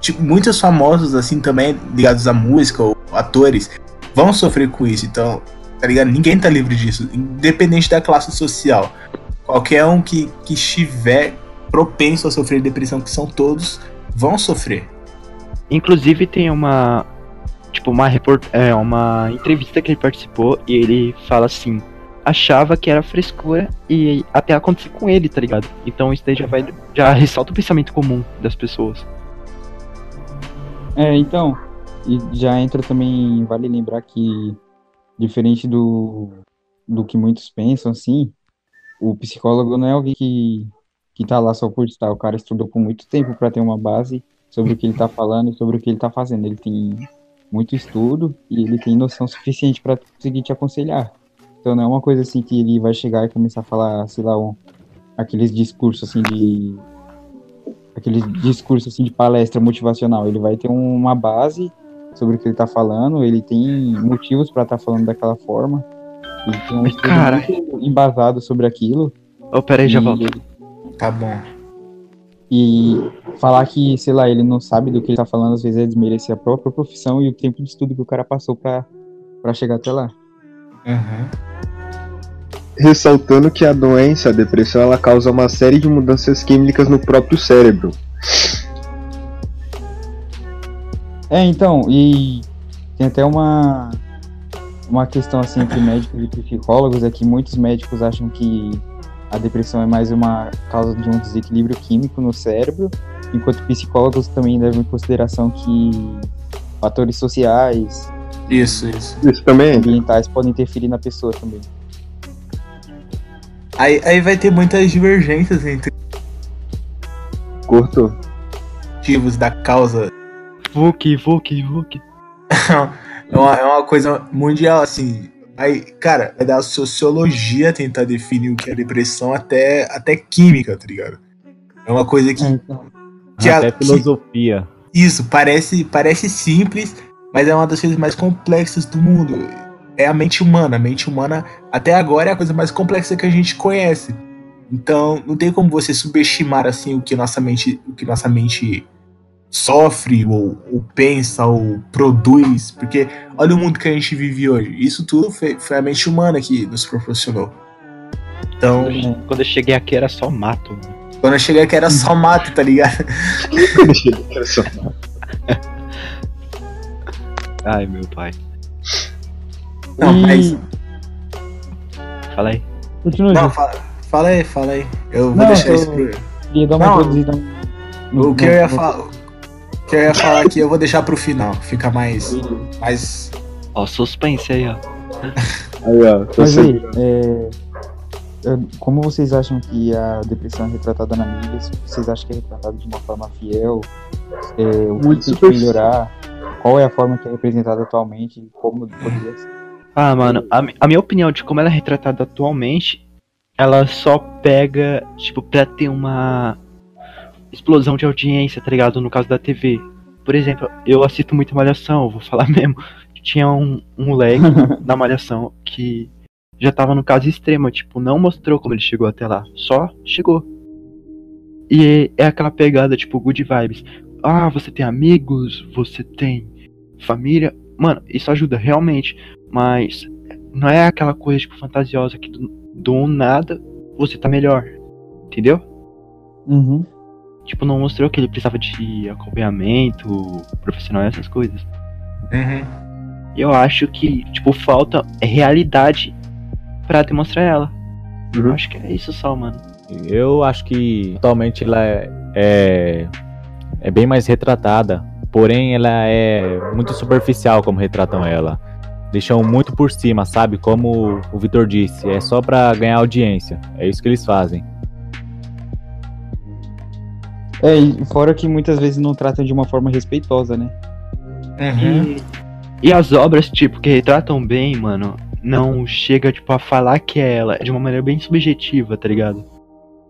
[SPEAKER 1] tipo, muitos famosos, assim, também ligados à música ou atores, vão sofrer com isso. Então, tá ligado? Ninguém tá livre disso, independente da classe social. Qualquer um que, que estiver propenso a sofrer depressão, que são todos, vão sofrer.
[SPEAKER 3] Inclusive tem uma. Tipo, uma, report... é, uma entrevista que ele participou e ele fala assim. Achava que era frescura e até acontecer com ele, tá ligado? Então isso daí já vai. Já ressalta o pensamento comum das pessoas.
[SPEAKER 2] É, então, e já entra também, vale lembrar que, diferente do, do que muitos pensam, assim, o psicólogo não é alguém que, que tá lá só por estar. O cara estudou por muito tempo para ter uma base sobre o que ele tá falando sobre o que ele tá fazendo. Ele tem muito estudo e ele tem noção suficiente para conseguir te aconselhar. Então não é uma coisa assim que ele vai chegar e começar a falar, sei lá, um, aqueles discursos assim de aqueles discursos assim de palestra motivacional. Ele vai ter uma base sobre o que ele tá falando, ele tem motivos para estar falando daquela forma. Ele um estudo
[SPEAKER 3] cara-
[SPEAKER 2] muito embasado sobre aquilo.
[SPEAKER 3] Ô, pera aí, já
[SPEAKER 2] e,
[SPEAKER 3] volto.
[SPEAKER 1] Tá bom.
[SPEAKER 2] e falar que, sei lá, ele não sabe do que ele tá falando, às vezes é desmerecer a própria profissão e o tempo de estudo que o cara passou pra, pra chegar até lá.
[SPEAKER 1] Uhum.
[SPEAKER 5] Ressaltando que a doença, a depressão, ela causa uma série de mudanças químicas no próprio cérebro.
[SPEAKER 2] É, então, e tem até uma, uma questão assim entre médicos e psicólogos, é que muitos médicos acham que a depressão é mais uma causa de um desequilíbrio químico no cérebro, enquanto psicólogos também levam em consideração que fatores sociais,
[SPEAKER 1] Isso, isso.
[SPEAKER 5] Isso também.
[SPEAKER 2] ambientais podem interferir na pessoa também.
[SPEAKER 1] Aí, aí vai ter muitas divergências entre
[SPEAKER 5] Cortou.
[SPEAKER 1] motivos da causa.
[SPEAKER 3] Vuk, Vuk, Vuk. (laughs)
[SPEAKER 1] É uma, é uma coisa mundial, assim. Aí, cara, é da sociologia tentar definir o que é depressão até, até química, tá ligado? É uma coisa que,
[SPEAKER 2] Então,
[SPEAKER 1] que, a-
[SPEAKER 4] Até
[SPEAKER 1] que-
[SPEAKER 4] filosofia.
[SPEAKER 1] Isso, parece, parece simples, mas é uma das coisas mais complexas do mundo. É a mente humana. A mente humana, até agora, é a coisa mais complexa que a gente conhece. Então, não tem como você subestimar assim o que nossa mente, o que nossa mente sofre ou, ou pensa ou produz, porque olha o mundo que a gente vive hoje. Isso tudo foi, foi a mente humana que nos proporcionou. Então,
[SPEAKER 3] Quando eu- Quando cheguei aqui era só mato, mano.
[SPEAKER 1] quando eu cheguei aqui era só mato, tá ligado?
[SPEAKER 5] Deixa eu quero só-
[SPEAKER 3] Ai, meu pai.
[SPEAKER 1] Não,
[SPEAKER 2] E-
[SPEAKER 1] mas
[SPEAKER 3] Fala aí.
[SPEAKER 2] Continua,
[SPEAKER 1] não, fala, fala aí, fala aí. Eu vou
[SPEAKER 2] Não,
[SPEAKER 1] deixar
[SPEAKER 2] eu-
[SPEAKER 1] isso pro
[SPEAKER 2] dar uma
[SPEAKER 1] Não. O que eu ia falar, que eu ia falar aqui, eu vou deixar pro final. Fica mais mais
[SPEAKER 3] Ó, suspense aí, ó.
[SPEAKER 5] Aí, ó. Tô
[SPEAKER 2] Mas aí, é, como vocês acham que a depressão é retratada na mídia? Vocês acham que é retratada de uma forma fiel? É, o que
[SPEAKER 5] Muito
[SPEAKER 2] tem que melhorar? Qual é a forma que é representada atualmente? Como poderia ser?
[SPEAKER 3] Ah, mano, a, a minha opinião de como ela é retratada atualmente, ela só pega, tipo, pra ter uma explosão de audiência, tá ligado? No caso da TV. Por exemplo, eu assisto muito Malhação, eu vou falar (laughs) mesmo. Tinha um, um moleque (laughs) na Malhação que já tava no caso extremo, tipo, não mostrou como ele chegou até lá, só chegou. E é aquela pegada, tipo, good vibes. Ah, você tem amigos, você tem família. Mano, isso ajuda realmente. Mas não é aquela coisa, tipo, fantasiosa que do, do nada você tá melhor. Entendeu?
[SPEAKER 2] Uhum.
[SPEAKER 3] Tipo, não mostrou que ele precisava de acompanhamento profissional e essas coisas.
[SPEAKER 1] Uhum.
[SPEAKER 3] Eu acho que, tipo, falta é realidade pra demonstrar ela. Eu
[SPEAKER 5] Uhum.
[SPEAKER 3] acho que é isso só, mano.
[SPEAKER 4] Eu acho que atualmente ela é, é, é bem mais retratada, porém ela é muito superficial como retratam ela. Deixam muito por cima, sabe? Como o Vitor disse, é só pra ganhar audiência. É isso que eles fazem.
[SPEAKER 2] É, e fora que muitas vezes não tratam de uma forma respeitosa, né?
[SPEAKER 1] Uhum.
[SPEAKER 3] E, e as obras, tipo, que retratam bem, mano, não chega, tipo, a falar que é ela. É de uma maneira bem subjetiva, tá ligado?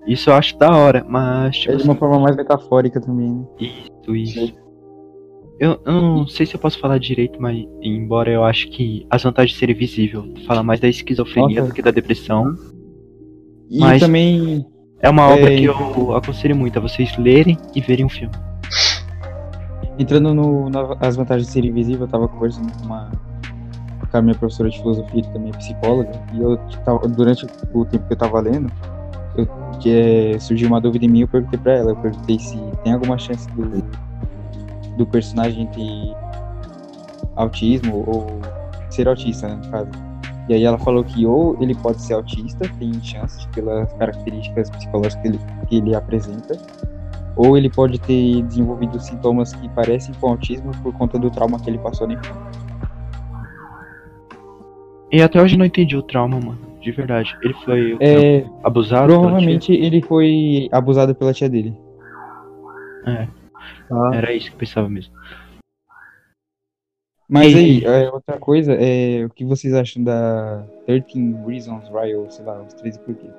[SPEAKER 3] Isso eu acho da hora, mas, tipo,
[SPEAKER 2] É de uma
[SPEAKER 3] assim,
[SPEAKER 2] forma mais metafórica também, né?
[SPEAKER 3] Isso, isso. Eu, eu não sei se eu posso falar direito, mas embora eu acho que as vantagens de ser visível fala mais da esquizofrenia
[SPEAKER 2] Nossa.
[SPEAKER 3] do que da depressão.
[SPEAKER 2] E
[SPEAKER 3] Mas-
[SPEAKER 2] também
[SPEAKER 3] É uma obra
[SPEAKER 2] É,
[SPEAKER 3] que eu aconselho muito a vocês lerem e verem o filme.
[SPEAKER 2] Entrando no, nas vantagens de ser invisível, eu tava conversando com uma com a minha professora de filosofia, que também é psicóloga, e eu tava, durante o tempo que eu tava lendo, eu, que é, surgiu uma dúvida em mim, eu perguntei pra ela, eu perguntei se tem alguma chance do, do personagem ter autismo ou ser autista, né, no caso. E aí ela falou que ou ele pode ser autista, tem chances pelas características psicológicas que ele, que ele apresenta, ou ele pode ter desenvolvido sintomas que parecem com autismo por conta do trauma que ele passou na infância.
[SPEAKER 3] E até hoje não entendi o trauma, mano. De verdade. Ele foi
[SPEAKER 2] É,
[SPEAKER 3] abusado? pela
[SPEAKER 2] provavelmente ele foi abusado pela tia dele.
[SPEAKER 3] tia?
[SPEAKER 5] Ah,
[SPEAKER 3] Era isso que eu pensava mesmo.
[SPEAKER 2] Mas
[SPEAKER 3] E-
[SPEAKER 2] aí, é, outra coisa, é, o que vocês acham da 13 Reasons Why, ou sei lá, os 13 porquês?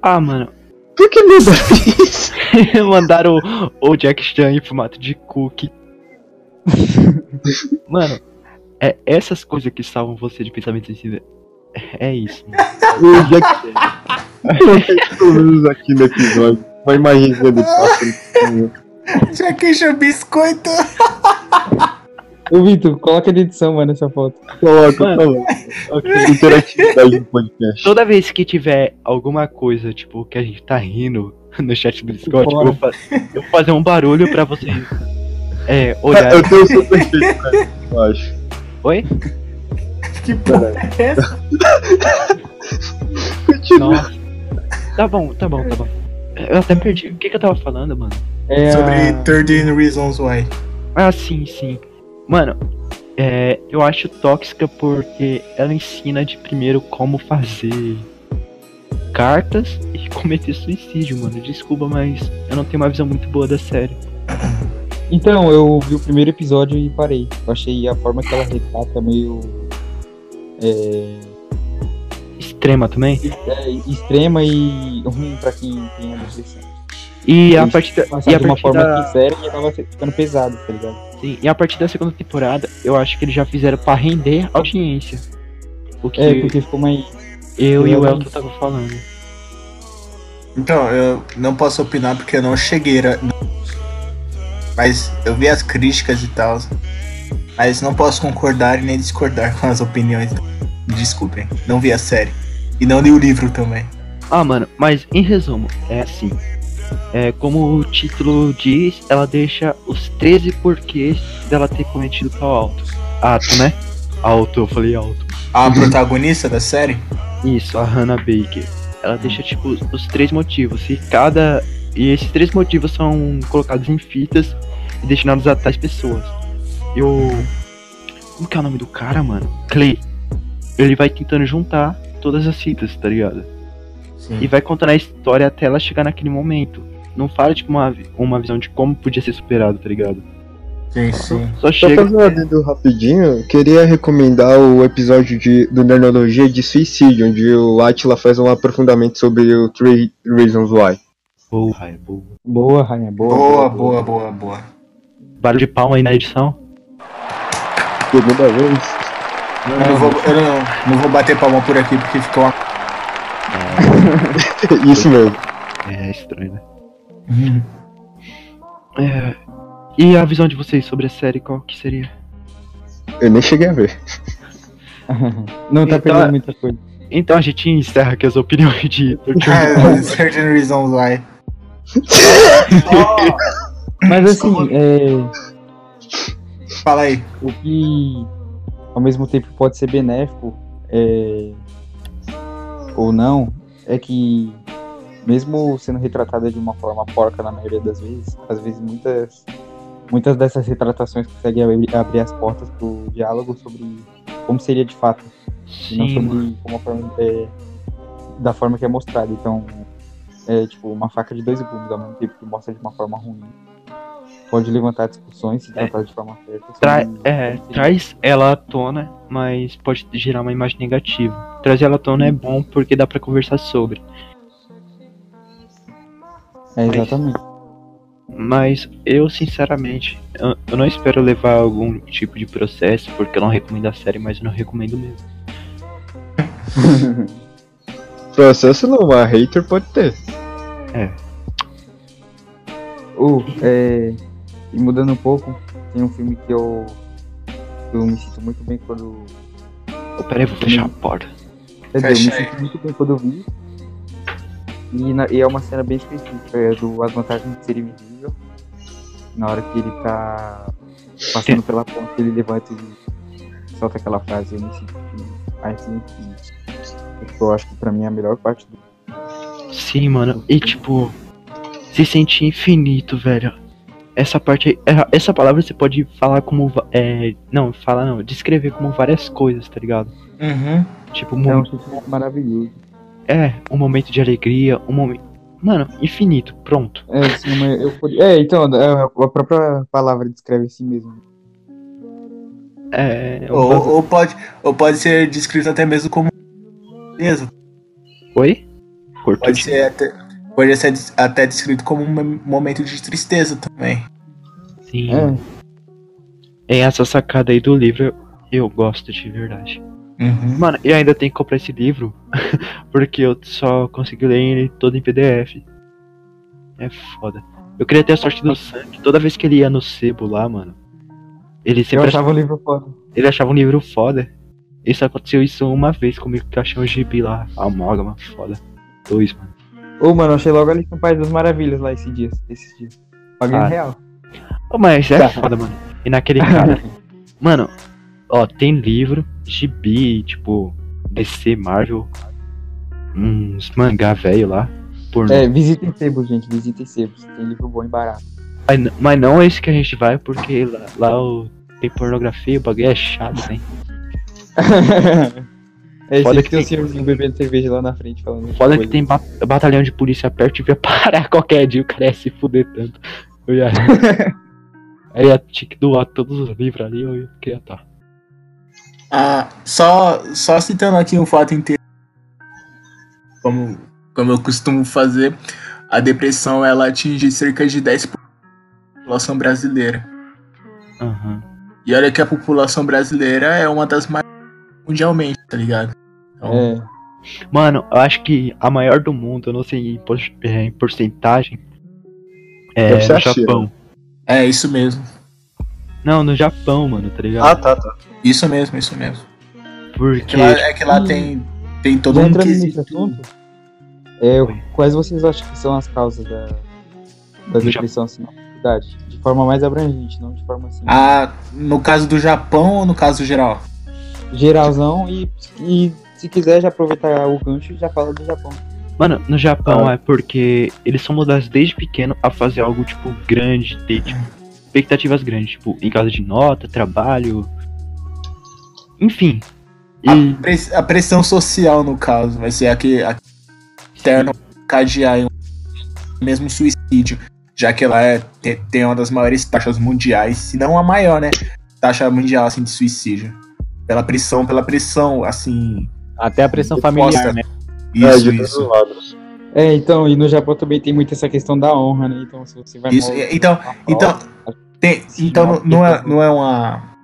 [SPEAKER 3] Ah, mano.
[SPEAKER 5] Por que muda isso? (laughs)
[SPEAKER 3] Mandaram o, o Jack Chan em formato de cookie. (laughs) mano, é essas coisas que salvam você de pensamento sensível. É isso. mano.
[SPEAKER 5] O Jack Chan. Aqui no episódio. Uma imagenzinha de pássaro.
[SPEAKER 1] Já queixa biscoito. (laughs)
[SPEAKER 2] Ô, Vitor, coloca na edição, mano, essa foto.
[SPEAKER 5] Coloca,
[SPEAKER 3] Mano.
[SPEAKER 5] coloca.
[SPEAKER 3] Ok.
[SPEAKER 5] Interatividade do podcast.
[SPEAKER 3] Toda vez que tiver alguma coisa, tipo, que a gente tá rindo no chat do Discord, eu vou, fa- eu vou fazer um barulho pra vocês é, olhar.
[SPEAKER 5] Eu tenho o seu perfeito, cara, eu acho.
[SPEAKER 3] Oi?
[SPEAKER 1] Que porra é essa?
[SPEAKER 3] Nossa. Tá bom, tá bom, tá bom. Eu até perdi. O que, que eu tava falando, mano?
[SPEAKER 2] É
[SPEAKER 1] Sobre
[SPEAKER 2] a...
[SPEAKER 1] 13 Reasons Why.
[SPEAKER 3] Ah, sim, sim. Mano, é, eu acho tóxica porque ela ensina de primeiro como fazer cartas e (laughs) cometer suicídio, mano. Desculpa, mas eu não tenho uma visão muito boa da série. (clears throat)
[SPEAKER 2] Então, eu vi o primeiro episódio e parei. Eu achei a forma que ela retrata meio. É,
[SPEAKER 3] Extrema também.
[SPEAKER 2] é, extrema e ruim pra quem tem a depressão.
[SPEAKER 3] E a partir da, e a
[SPEAKER 2] de uma
[SPEAKER 3] partir
[SPEAKER 2] forma
[SPEAKER 3] da,
[SPEAKER 2] sincera e acaba ficando pesado, tá ligado?
[SPEAKER 3] E a partir da segunda temporada, eu acho que eles já fizeram pra render audiência. O que
[SPEAKER 2] É, porque ficou mais.
[SPEAKER 3] eu e o Elton tava falando.
[SPEAKER 1] Então, eu não posso opinar porque eu não cheguei. a- Mas eu vi as críticas e tal. Mas não posso concordar e nem discordar com as opiniões. Desculpem, não vi a série. E não li o livro também.
[SPEAKER 3] Ah, mano, mas em resumo, é assim. É, como o título diz, ela deixa os 13 porquês dela ter cometido tal alto. Ato, né? Alto, eu falei alto.
[SPEAKER 1] A protagonista da série?
[SPEAKER 3] Isso, a Hannah Baker. Ela deixa, tipo, os, três motivos. E cada. E esses três motivos são colocados em fitas e destinados a tais pessoas. E o. Como que é o nome do cara, mano? Clay. Ele vai tentando juntar todas as fitas, tá ligado?
[SPEAKER 1] Sim.
[SPEAKER 3] E vai contando a história até ela chegar naquele momento. Não fala, tipo, uma, uma visão de como podia ser superado, tá ligado?
[SPEAKER 1] Sim, sim.
[SPEAKER 3] Só
[SPEAKER 5] Só
[SPEAKER 3] chega.
[SPEAKER 5] fazer um adendo rapidinho, queria recomendar o episódio de, do Nerdologia de Suicídio, onde o Atila faz um aprofundamento sobre o Three Reasons Why.
[SPEAKER 3] Boa, é boa.
[SPEAKER 2] Boa, Rainha, boa.
[SPEAKER 1] Boa, boa, boa, boa.
[SPEAKER 3] Barulho de palma aí na edição.
[SPEAKER 5] Segunda vez.
[SPEAKER 1] Eu não vou, eu não, não vou bater palma por aqui porque ficou uma. (laughs)
[SPEAKER 5] Isso mesmo.
[SPEAKER 3] É estranho, né? É, E a visão de vocês sobre a série, qual que seria?
[SPEAKER 5] Eu nem cheguei a ver. (laughs)
[SPEAKER 2] Não tá
[SPEAKER 3] Então,
[SPEAKER 2] perdendo
[SPEAKER 3] é-
[SPEAKER 2] muita coisa.
[SPEAKER 3] Então a gente encerra aqui as opiniões de (laughs)
[SPEAKER 1] Ah, certain reasons why.
[SPEAKER 2] Mas assim, é,
[SPEAKER 1] Fala aí.
[SPEAKER 2] o que ao mesmo tempo pode ser benéfico é, ou não, é que mesmo sendo retratada de uma forma porca na maioria das vezes, às vezes muitas muitas dessas retratações conseguem abrir, abrir as portas pro diálogo sobre como seria de fato, e não
[SPEAKER 3] Sim,
[SPEAKER 2] sobre como forma, é, da forma que é mostrada. Então, é tipo uma faca de dois gumes, ao mesmo tempo que mostra de uma forma ruim. Pode levantar discussões se tratar de forma certa.
[SPEAKER 3] Tra é, traz ela à tona, mas pode gerar uma imagem negativa. Trazer ela à tona é bom porque dá pra conversar sobre.
[SPEAKER 2] É, exatamente.
[SPEAKER 3] Mas eu, sinceramente, eu, eu não espero levar algum tipo de processo, porque eu não recomendo a série, mas eu não recomendo mesmo. (laughs)
[SPEAKER 5] Processo não, a hater pode ter.
[SPEAKER 2] Ou, é, e mudando um pouco, tem um filme que eu, eu me sinto muito bem quando.
[SPEAKER 3] Oh, pera aí, vou fechar a porta.
[SPEAKER 2] Quer dizer, eu me sinto muito bem quando eu vi. E, na- e é uma cena bem específica, é do As Vantagens de Ser Invisível. Na hora que ele tá passando pela ponte, ele levanta e solta aquela frase, eu me sinto assim, que eu acho que pra mim é a melhor parte do
[SPEAKER 3] Sim, mano. E tipo, se sentir infinito, velho. Essa parte aí, essa palavra você pode falar como. É, não, falar não, descrever como várias coisas, tá ligado?
[SPEAKER 1] Uhum.
[SPEAKER 3] Tipo, um
[SPEAKER 2] É um
[SPEAKER 3] momento,
[SPEAKER 2] sentimento maravilhoso.
[SPEAKER 3] é, um momento de alegria, um momento. Mano, infinito, pronto.
[SPEAKER 2] É, assim, uma euforia. É, então, é, a própria palavra descreve si mesmo.
[SPEAKER 3] É. um
[SPEAKER 1] Ou,
[SPEAKER 3] bagulho-
[SPEAKER 1] ou pode, ou pode ser descrito até mesmo como. Beleza.
[SPEAKER 3] Oi? Cortou
[SPEAKER 1] Pode
[SPEAKER 3] de-
[SPEAKER 1] ser até, pode ser até descrito como um mom- momento de tristeza também.
[SPEAKER 3] Sim.
[SPEAKER 2] É,
[SPEAKER 3] É essa sacada aí do livro, eu gosto de verdade.
[SPEAKER 1] Uhum.
[SPEAKER 3] Mano, e ainda tem que comprar esse livro, (laughs) porque eu só consegui ler ele todo em PDF. É foda. Eu queria ter a sorte do sangue. Toda vez que ele ia no sebo lá, mano, ele
[SPEAKER 2] eu
[SPEAKER 3] sempre achava,
[SPEAKER 2] o livro foda.
[SPEAKER 3] ele achava um livro foda. Isso aconteceu isso uma vez comigo, que eu achei um gibi lá, amálgama, foda. Dois, mano.
[SPEAKER 2] Ô, mano, eu achei logo ali no País das Maravilhas lá esses dias. Esses dias. Paguei
[SPEAKER 3] Ah.
[SPEAKER 2] real.
[SPEAKER 3] Ô, mas é
[SPEAKER 2] Tá.
[SPEAKER 3] foda, mano. E naquele (laughs) cara. mano, ó, tem livro, gibi, tipo, DC, Marvel, uns mangá velho lá. Pornô.
[SPEAKER 2] É, visitem sebos, gente. Visitem sebos. Tem livro bom e barato.
[SPEAKER 3] Mas, mas não é esse que a gente vai, porque lá, lá o, tem pornografia, o bagulho é chato, hein? (laughs)
[SPEAKER 2] é,
[SPEAKER 3] Foda que
[SPEAKER 2] tem um
[SPEAKER 3] tem-
[SPEAKER 2] senhorzinho bebendo cerveja lá na frente falando.
[SPEAKER 3] Foda que tem ba- batalhão de polícia perto e devia (laughs) parar qualquer dia, o cara ia se fuder tanto. Eu ia. (laughs) Aí ia tinha que doar todos os livros ali, eu ia queria estar.
[SPEAKER 1] Ah, só, só citando aqui um fato inteiro. Como, como eu costumo fazer, a depressão ela atinge cerca de 10% da população brasileira.
[SPEAKER 3] Aham.
[SPEAKER 1] E olha que a população brasileira é uma das mais mundialmente, tá ligado? Então,
[SPEAKER 2] É,
[SPEAKER 3] Mano, eu acho que a maior do mundo, eu não sei em, por- é, em porcentagem, é
[SPEAKER 5] China.
[SPEAKER 3] Japão.
[SPEAKER 1] É, isso mesmo.
[SPEAKER 3] Não, no Japão, mano, tá ligado?
[SPEAKER 5] Ah, tá, tá.
[SPEAKER 1] Isso mesmo, isso mesmo.
[SPEAKER 3] Porque.
[SPEAKER 1] Que lá- é que lá
[SPEAKER 2] e-
[SPEAKER 1] tem, tem todo um quesito.
[SPEAKER 2] é, quais vocês acham que são as causas da, da depressão assim, na sociedade? De forma mais abrangente, não de forma assim.
[SPEAKER 1] Ah, no caso do Japão ou no caso geral?
[SPEAKER 2] Geralzão e, e se quiser já aproveitar o gancho e já fala do Japão.
[SPEAKER 3] Mano, no Japão
[SPEAKER 5] Ah.
[SPEAKER 3] é porque eles são mudados desde pequeno a fazer algo, tipo, grande, ter, tipo, expectativas grandes, tipo, em casa de nota, trabalho. Enfim. E.
[SPEAKER 1] A, press- a pressão social, no caso, vai ser a que a externa cadear em um mesmo suicídio, já que ela é, te- tem uma das maiores taxas mundiais, se não a maior, né? Taxa mundial assim de suicídio. Pela pressão, pela pressão, assim.
[SPEAKER 4] Até a pressão familiar, né?
[SPEAKER 5] é,
[SPEAKER 1] Isso,
[SPEAKER 5] de todos
[SPEAKER 1] isso.
[SPEAKER 5] os lados.
[SPEAKER 2] É, então, e no Japão também tem muito essa questão da honra, né? Então, se você vai
[SPEAKER 1] Isso,
[SPEAKER 2] morrer
[SPEAKER 1] então,
[SPEAKER 2] na prova,
[SPEAKER 1] então, tem, então
[SPEAKER 2] não,
[SPEAKER 1] não é,
[SPEAKER 2] porque-
[SPEAKER 1] não é uma.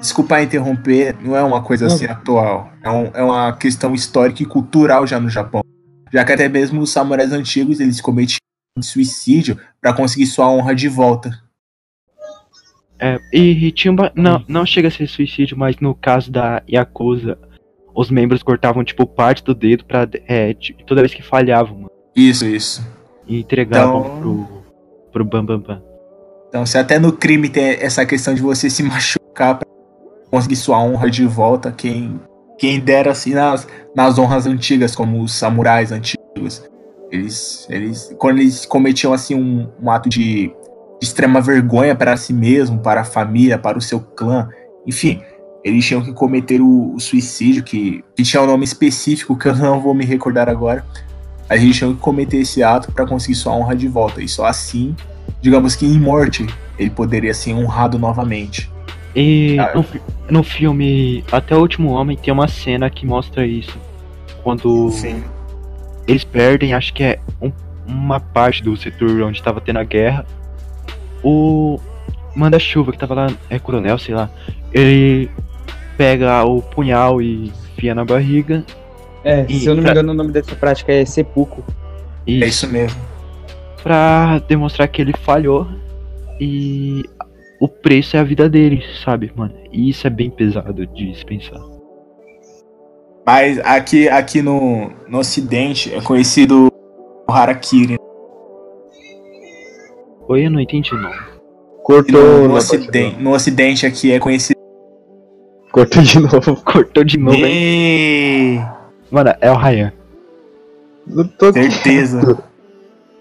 [SPEAKER 1] Desculpa interromper, não é uma coisa assim atual. É, um- é uma questão histórica e cultural já no Japão. Já que até mesmo os samurais antigos eles cometiam suicídio para conseguir sua honra de volta.
[SPEAKER 3] É, e uma, não, não chega a ser suicídio, mas no caso da Yakuza, os membros cortavam, tipo, parte do dedo pra. É, toda vez que falhavam, mano.
[SPEAKER 1] Isso, isso.
[SPEAKER 3] E entregavam
[SPEAKER 1] Então-
[SPEAKER 3] pro. pro Bam Bam Bam.
[SPEAKER 1] Então, se até no crime tem essa questão de você se (laughs) machucar pra conseguir sua honra de volta, quem, quem dera assim nas, nas honras antigas, como os samurais antigos. Eles, eles quando eles cometiam assim um, um ato de, de extrema vergonha para si mesmo, para a família, para o seu clã, enfim, eles tinham que cometer o, o suicídio, que, que tinha um nome específico que eu não vou me recordar agora. A gente tinha que cometer esse ato para conseguir sua honra de volta. E só assim digamos que em morte, ele poderia ser honrado novamente.
[SPEAKER 3] E
[SPEAKER 1] Ah,
[SPEAKER 3] no, no filme Até o Último Homem tem uma cena que mostra isso. Quando eles perdem, acho que é um- uma parte do setor onde tava tendo a guerra. O manda-chuva que tava lá, é coronel, sei lá. Ele pega o punhal e enfia na barriga.
[SPEAKER 2] É,
[SPEAKER 3] E
[SPEAKER 2] se eu não me
[SPEAKER 3] pra-
[SPEAKER 2] engano, o nome dessa prática é seppuku.
[SPEAKER 3] E
[SPEAKER 1] É isso mesmo.
[SPEAKER 3] Pra demonstrar que ele falhou. E o preço é a vida dele, sabe, mano? E isso é bem pesado de se pensar.
[SPEAKER 1] Mas aqui, aqui no, no ocidente é conhecido o Harakiri.
[SPEAKER 3] Oi, eu não entendi não.
[SPEAKER 1] E
[SPEAKER 5] Cortou
[SPEAKER 1] No, no, ocidente, no ocidente aqui é conhecido.
[SPEAKER 5] Cortou de novo. (laughs)
[SPEAKER 3] Cortou de novo, hein?
[SPEAKER 1] Ê,
[SPEAKER 3] Mano, é o Ryan.
[SPEAKER 5] Não tô
[SPEAKER 1] Certeza.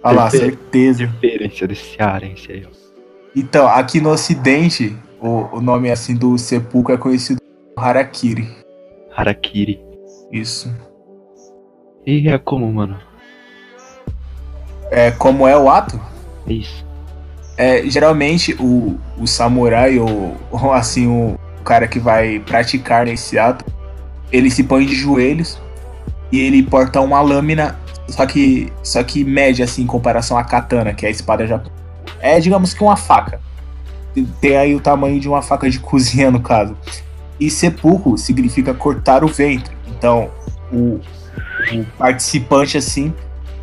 [SPEAKER 1] Olha lá,
[SPEAKER 3] Certeza. Referência desse cearense aí, ó.
[SPEAKER 1] Então, aqui no ocidente, o, o nome assim do sepulcro é conhecido como Harakiri.
[SPEAKER 3] Harakiri.
[SPEAKER 1] Isso.
[SPEAKER 3] E é como, mano?
[SPEAKER 1] É, como é o ato?
[SPEAKER 3] É isso.
[SPEAKER 1] É, geralmente o, o samurai ou, ou, assim o, cara que vai praticar nesse ato, ele se põe de joelhos e ele porta uma lâmina, só que só que média assim em comparação à katana, que é a espada japonesa. É, digamos que uma faca. Tem- aí o tamanho de uma faca de (laughs) cozinha no caso. E sepulcro significa cortar o ventre. Então, o, o participante assim,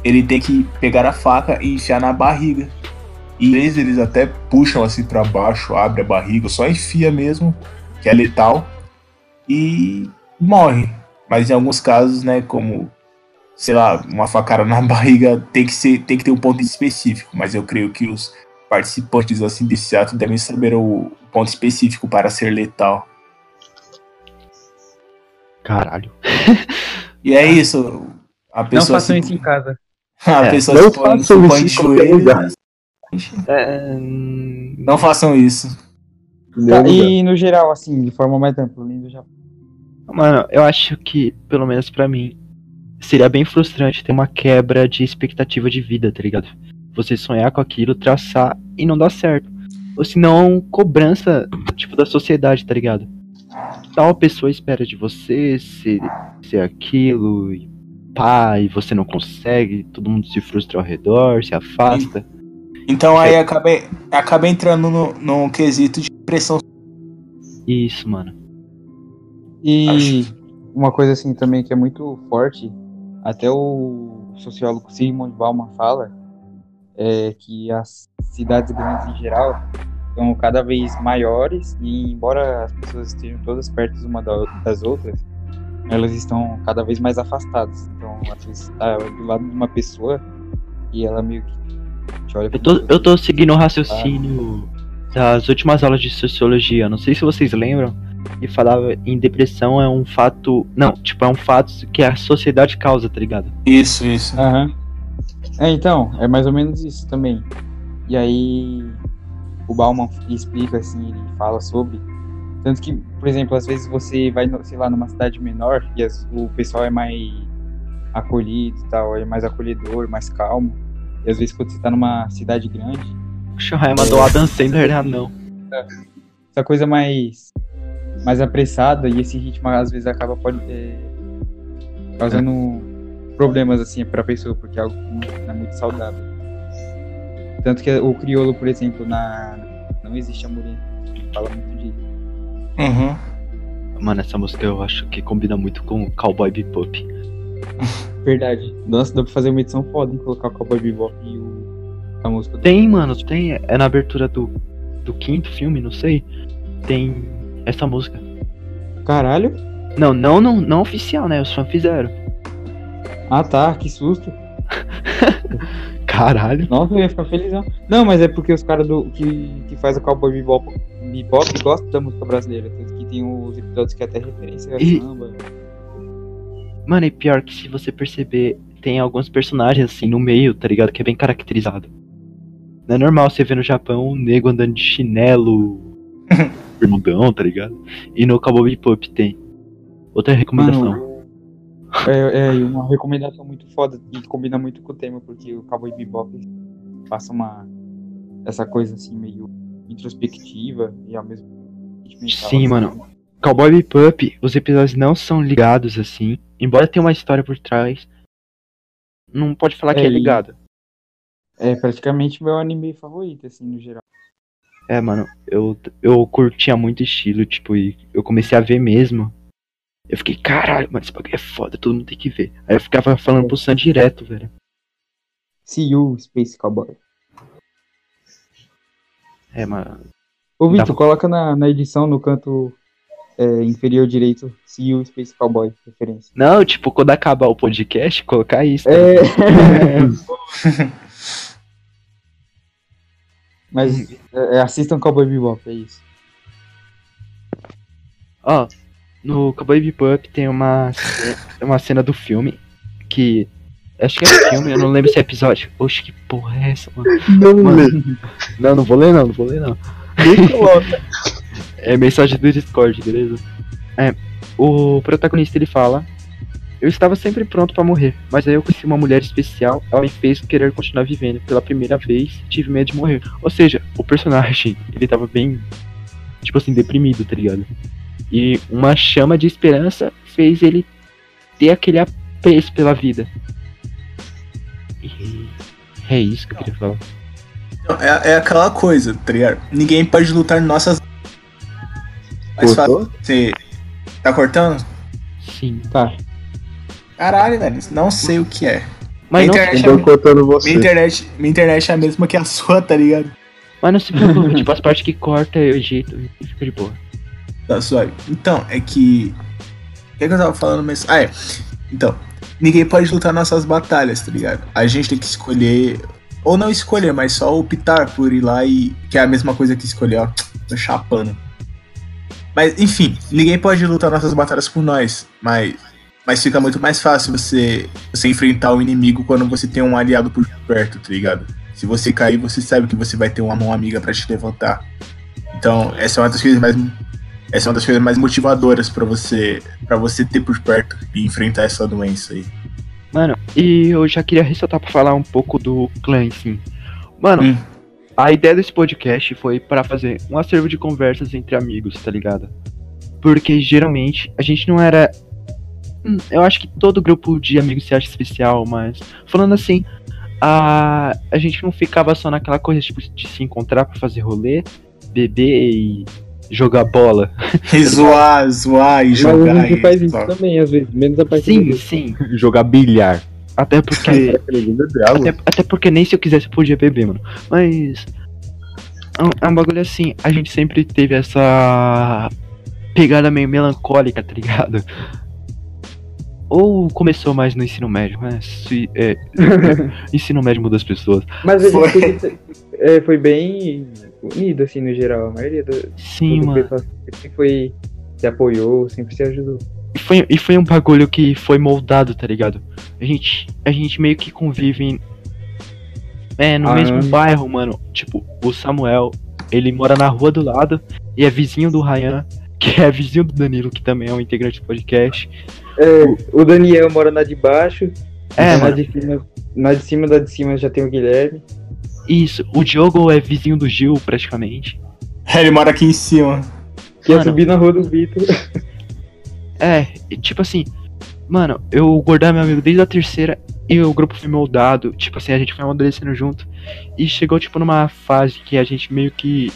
[SPEAKER 1] ele tem que pegar a faca e enfiar na barriga. E às vezes eles até puxam assim pra baixo, abre a barriga, só enfia mesmo, que é letal, e morre. Mas em alguns casos, né, como, sei lá, uma facada na (laughs) barriga tem que, ser, tem que ter um ponto específico. Mas eu creio que os participantes assim desse ato devem saber o ponto específico para ser letal.
[SPEAKER 3] Caralho. (laughs)
[SPEAKER 1] E é isso. A
[SPEAKER 2] Não
[SPEAKER 1] pessoa
[SPEAKER 2] façam
[SPEAKER 1] se-
[SPEAKER 2] isso em casa. (laughs)
[SPEAKER 1] A
[SPEAKER 3] É,
[SPEAKER 1] pessoa
[SPEAKER 5] não
[SPEAKER 1] se põe, se
[SPEAKER 5] façam
[SPEAKER 1] põe de joelhos.
[SPEAKER 3] É,
[SPEAKER 1] Não façam isso.
[SPEAKER 2] Tá, e no geral, assim, de forma mais ampla, além do Japão.
[SPEAKER 3] Mano, eu acho que, pelo menos pra mim, seria bem frustrante ter uma quebra de expectativa de vida, tá ligado? Você sonhar com aquilo, traçar e não dar certo. Ou se não, cobrança, tipo, da sociedade, tá ligado? Tal pessoa espera de você ser, ser aquilo, e pá, e você não consegue, todo mundo se frustra ao redor, se afasta.
[SPEAKER 1] Então aí acaba, acaba entrando no, num quesito de pressão.
[SPEAKER 3] Isso, mano.
[SPEAKER 2] E
[SPEAKER 1] Acho.
[SPEAKER 2] uma coisa assim também que é muito forte, até o sociólogo Sigmund Bauman fala, é que as cidades grandes em geral estão cada vez maiores e embora as pessoas estejam todas perto uma das outras, elas estão cada vez mais afastadas. Então, às vezes está do lado de uma pessoa e ela meio que te olha
[SPEAKER 3] Eu tô, eu tô seguindo o raciocínio das últimas aulas de sociologia. Não sei se vocês lembram. E falava em depressão é um fato. Não, tipo, é um fato que a sociedade causa, tá ligado?
[SPEAKER 1] Isso, isso.
[SPEAKER 2] Aham. É, então, é mais ou menos isso também. E aí, o Bauman explica, assim, ele fala sobre. Tanto que, por exemplo, às vezes você vai, no- sei lá, numa cidade menor e as- o pessoal é mais acolhido e tal, é mais acolhedor, mais calmo. E às vezes quando você tá numa cidade grande,
[SPEAKER 3] O Shahai mandou o Adam Sandler, ah, não.
[SPEAKER 2] essa coisa mais mais apressada e esse ritmo às vezes acaba pode é, causando problemas assim para pessoa porque é algo que não é muito saudável tanto que o crioulo por exemplo na não existe amor entre ele fala muito disso
[SPEAKER 1] Uhum.
[SPEAKER 3] Mano, essa música eu acho que combina muito com Cowboy Bebop. (laughs)
[SPEAKER 2] verdade nossa dá pra fazer uma edição foda em colocar o Cowboy Bebop e o a música do...
[SPEAKER 3] Tem, mano, tem. É na abertura do, do quinto filme, não sei. Tem essa música.
[SPEAKER 2] caralho
[SPEAKER 3] Não, não, não, não oficial, né? Os fãs fizeram.
[SPEAKER 2] ah tá que susto (laughs)
[SPEAKER 3] Caralho.
[SPEAKER 2] Nossa, eu ia ficar felizão. Não, mas é porque os caras do que, que faz o Cowboy Bebop, Bebop gostam da música brasileira. Tanto que tem os episódios que é até referência a
[SPEAKER 3] E-
[SPEAKER 2] samba.
[SPEAKER 3] Mano, e pior que se você perceber, tem alguns personagens assim no meio, tá ligado? Que é bem caracterizado. Não é normal você ver no Japão um nego andando de chinelo, (laughs) bermudão, tá ligado? E no Cowboy Bebop tem. Outra recomendação.
[SPEAKER 2] Mano, é, é uma recomendação muito foda e combina muito com o tema, porque o Cowboy Bebop passa uma. essa coisa assim meio introspectiva e ao mesmo tempo
[SPEAKER 3] Sim,
[SPEAKER 2] assim.
[SPEAKER 3] mano. Cowboy Bebop, os episódios não são ligados assim. Embora tenha uma história por trás, não pode falar que
[SPEAKER 2] É,
[SPEAKER 3] é ligado.
[SPEAKER 2] É praticamente meu anime favorito, assim, no geral.
[SPEAKER 3] É, mano, eu, eu curtia muito estilo, tipo, e eu comecei a ver mesmo. Eu fiquei, caralho, mano, esse bagulho é foda, todo mundo tem que ver. Aí eu ficava falando pro Sam direto, velho.
[SPEAKER 2] See you, Space Cowboy.
[SPEAKER 3] É, mano.
[SPEAKER 2] Ô,
[SPEAKER 3] Dá
[SPEAKER 2] Vitor,
[SPEAKER 3] pra-
[SPEAKER 2] coloca na, na edição no canto é, inferior direito See you, Space Cowboy, referência.
[SPEAKER 3] Não, tipo, quando acabar o podcast, colocar isso. tá
[SPEAKER 2] É. (laughs) (laughs) Mas é, é, assistam Cowboy Bebop, é isso.
[SPEAKER 3] Ó, no Cowboy Bebop tem uma, uma cena do filme que. Acho que é filme, eu não lembro se é episódio. Oxe, que porra é essa, mano? (laughs)
[SPEAKER 5] Não
[SPEAKER 3] Mano.
[SPEAKER 5] lê.
[SPEAKER 3] Não, não vou ler não, não vou ler não. (laughs) É mensagem do Discord, beleza? É, o protagonista ele fala: Eu estava sempre pronto pra morrer, mas aí eu conheci uma mulher especial, ela me fez querer continuar vivendo. Pela primeira vez, tive medo de morrer. Ou seja, o personagem, ele tava bem, tipo assim, deprimido, tá ligado? E uma chama de esperança fez ele ter aquele apreço pela vida. E é isso que eu queria falar.
[SPEAKER 1] É, é aquela coisa, tá ligado? Ninguém pode lutar nossas. Fácil.
[SPEAKER 5] Cortou?
[SPEAKER 1] Você tá cortando?
[SPEAKER 3] Sim.
[SPEAKER 2] Tá.
[SPEAKER 1] Caralho, velho. Não sei o que é.
[SPEAKER 3] Mas não,
[SPEAKER 1] Internet-
[SPEAKER 5] Eu tô cortando você.
[SPEAKER 1] Minha internet, minha internet é a mesma que a (laughs) sua, tá ligado?
[SPEAKER 3] mas não se preocupe, tipo, as partes que corta eu edito e fica de boa.
[SPEAKER 1] Tá suave. Então, é que. O que, é que eu tava falando mesmo? Ah, é. Então, ninguém pode lutar nossas batalhas, tá ligado? A gente tem que escolher. Ou não escolher, mas só optar por ir lá e. Que é a mesma coisa que escolher, ó. Tô chapando. Mas, enfim, ninguém pode lutar nossas batalhas por nós. Mas. Mas fica muito mais fácil você, você enfrentar o inimigo quando você tem um aliado por perto, tá ligado? Se você cair, você sabe que você vai ter uma mão amiga pra te levantar. Então, essa é uma das coisas mais essa é uma das coisas mais motivadoras pra você para você ter por perto e enfrentar essa doença aí.
[SPEAKER 3] Mano, e eu já queria ressaltar pra falar um pouco do clã, sim. Mano,
[SPEAKER 1] Hum.
[SPEAKER 3] a ideia desse podcast foi pra fazer um acervo de conversas entre amigos, tá ligado? Porque geralmente a gente não era. Hum, Eu acho que todo grupo de amigos se acha especial, mas falando assim, a, a gente não ficava só naquela coisa tipo, de se encontrar pra fazer rolê, beber e jogar bola. (laughs)
[SPEAKER 1] E zoar, zoar e
[SPEAKER 2] Mas a
[SPEAKER 1] jogar.
[SPEAKER 2] gente faz isso
[SPEAKER 1] só.
[SPEAKER 2] também, às vezes, menos a parte
[SPEAKER 3] Sim,
[SPEAKER 2] do-
[SPEAKER 3] sim. (laughs)
[SPEAKER 4] Jogar bilhar.
[SPEAKER 3] Até porque. até, até porque nem se eu quisesse eu podia beber, mano. Mas. É um, é um bagulho assim, a gente sempre teve essa pegada meio melancólica, tá ligado? Ou começou mais no ensino médio, mas se- é, (laughs) ensino médio muda as pessoas.
[SPEAKER 2] Mas
[SPEAKER 1] Foi.
[SPEAKER 2] é, foi bem unido, assim, no geral. A maioria do,
[SPEAKER 3] Sim,
[SPEAKER 2] do
[SPEAKER 3] mano.
[SPEAKER 2] pessoal sempre foi, se apoiou, sempre se ajudou.
[SPEAKER 3] E foi, e foi um bagulho que foi moldado, tá ligado? A gente, a gente meio que convive em- é, no
[SPEAKER 2] Ah,
[SPEAKER 3] mesmo bairro, mano. Tipo, o Samuel, ele mora na rua do lado e é vizinho do Ryan, que é vizinho do Danilo, que também é um integrante do podcast.
[SPEAKER 2] É, o Daniel mora na de baixo,
[SPEAKER 3] É,
[SPEAKER 2] na
[SPEAKER 3] mano.
[SPEAKER 2] de cima, na de cima da de cima já tem o Guilherme.
[SPEAKER 3] Isso, o Diogo é vizinho do Gil, praticamente.
[SPEAKER 1] Ele mora aqui em cima.
[SPEAKER 2] Que ia
[SPEAKER 3] Mano.
[SPEAKER 2] subir na rua do Vitor. (laughs)
[SPEAKER 3] É, tipo assim, mano, eu é meu amigo desde a terceira e o grupo foi moldado, tipo assim, a gente foi amadurecendo junto e chegou tipo numa fase que a gente meio que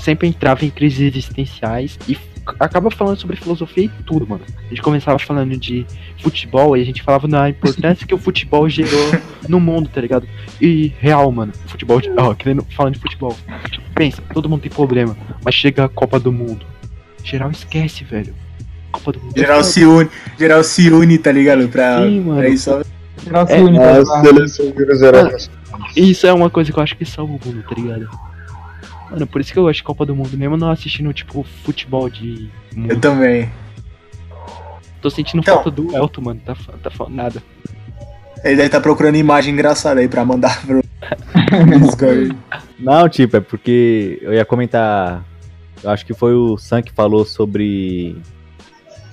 [SPEAKER 3] sempre entrava em crises existenciais e acaba falando sobre filosofia e tudo, mano. A gente começava falando de futebol e a gente falava na importância que o futebol gerou no mundo, tá ligado? E real, mano, futebol, ó, querendo falando de futebol. Pensa, todo mundo tem problema, mas chega a Copa do Mundo. Geral esquece, velho. Copa do Mundo. é
[SPEAKER 1] Geral se une, geral se une, tá ligado? Pra,
[SPEAKER 3] Sim, mano.
[SPEAKER 1] pra isso.
[SPEAKER 2] Geral se
[SPEAKER 3] É,
[SPEAKER 2] une.
[SPEAKER 3] E Isso é uma coisa que eu acho que salva o mundo, tá ligado? Mano, por isso que eu acho Copa do Mundo, mesmo não assistindo, tipo, futebol de. mundo.
[SPEAKER 1] Eu também.
[SPEAKER 3] Tô sentindo
[SPEAKER 1] Então.
[SPEAKER 3] falta do Elton, mano. Tá, tá falando nada.
[SPEAKER 1] Ele deve estar procurando imagem engraçada aí pra mandar (laughs) pro.
[SPEAKER 4] Não, tipo, é porque eu ia comentar. Eu acho que foi o Sam que falou sobre.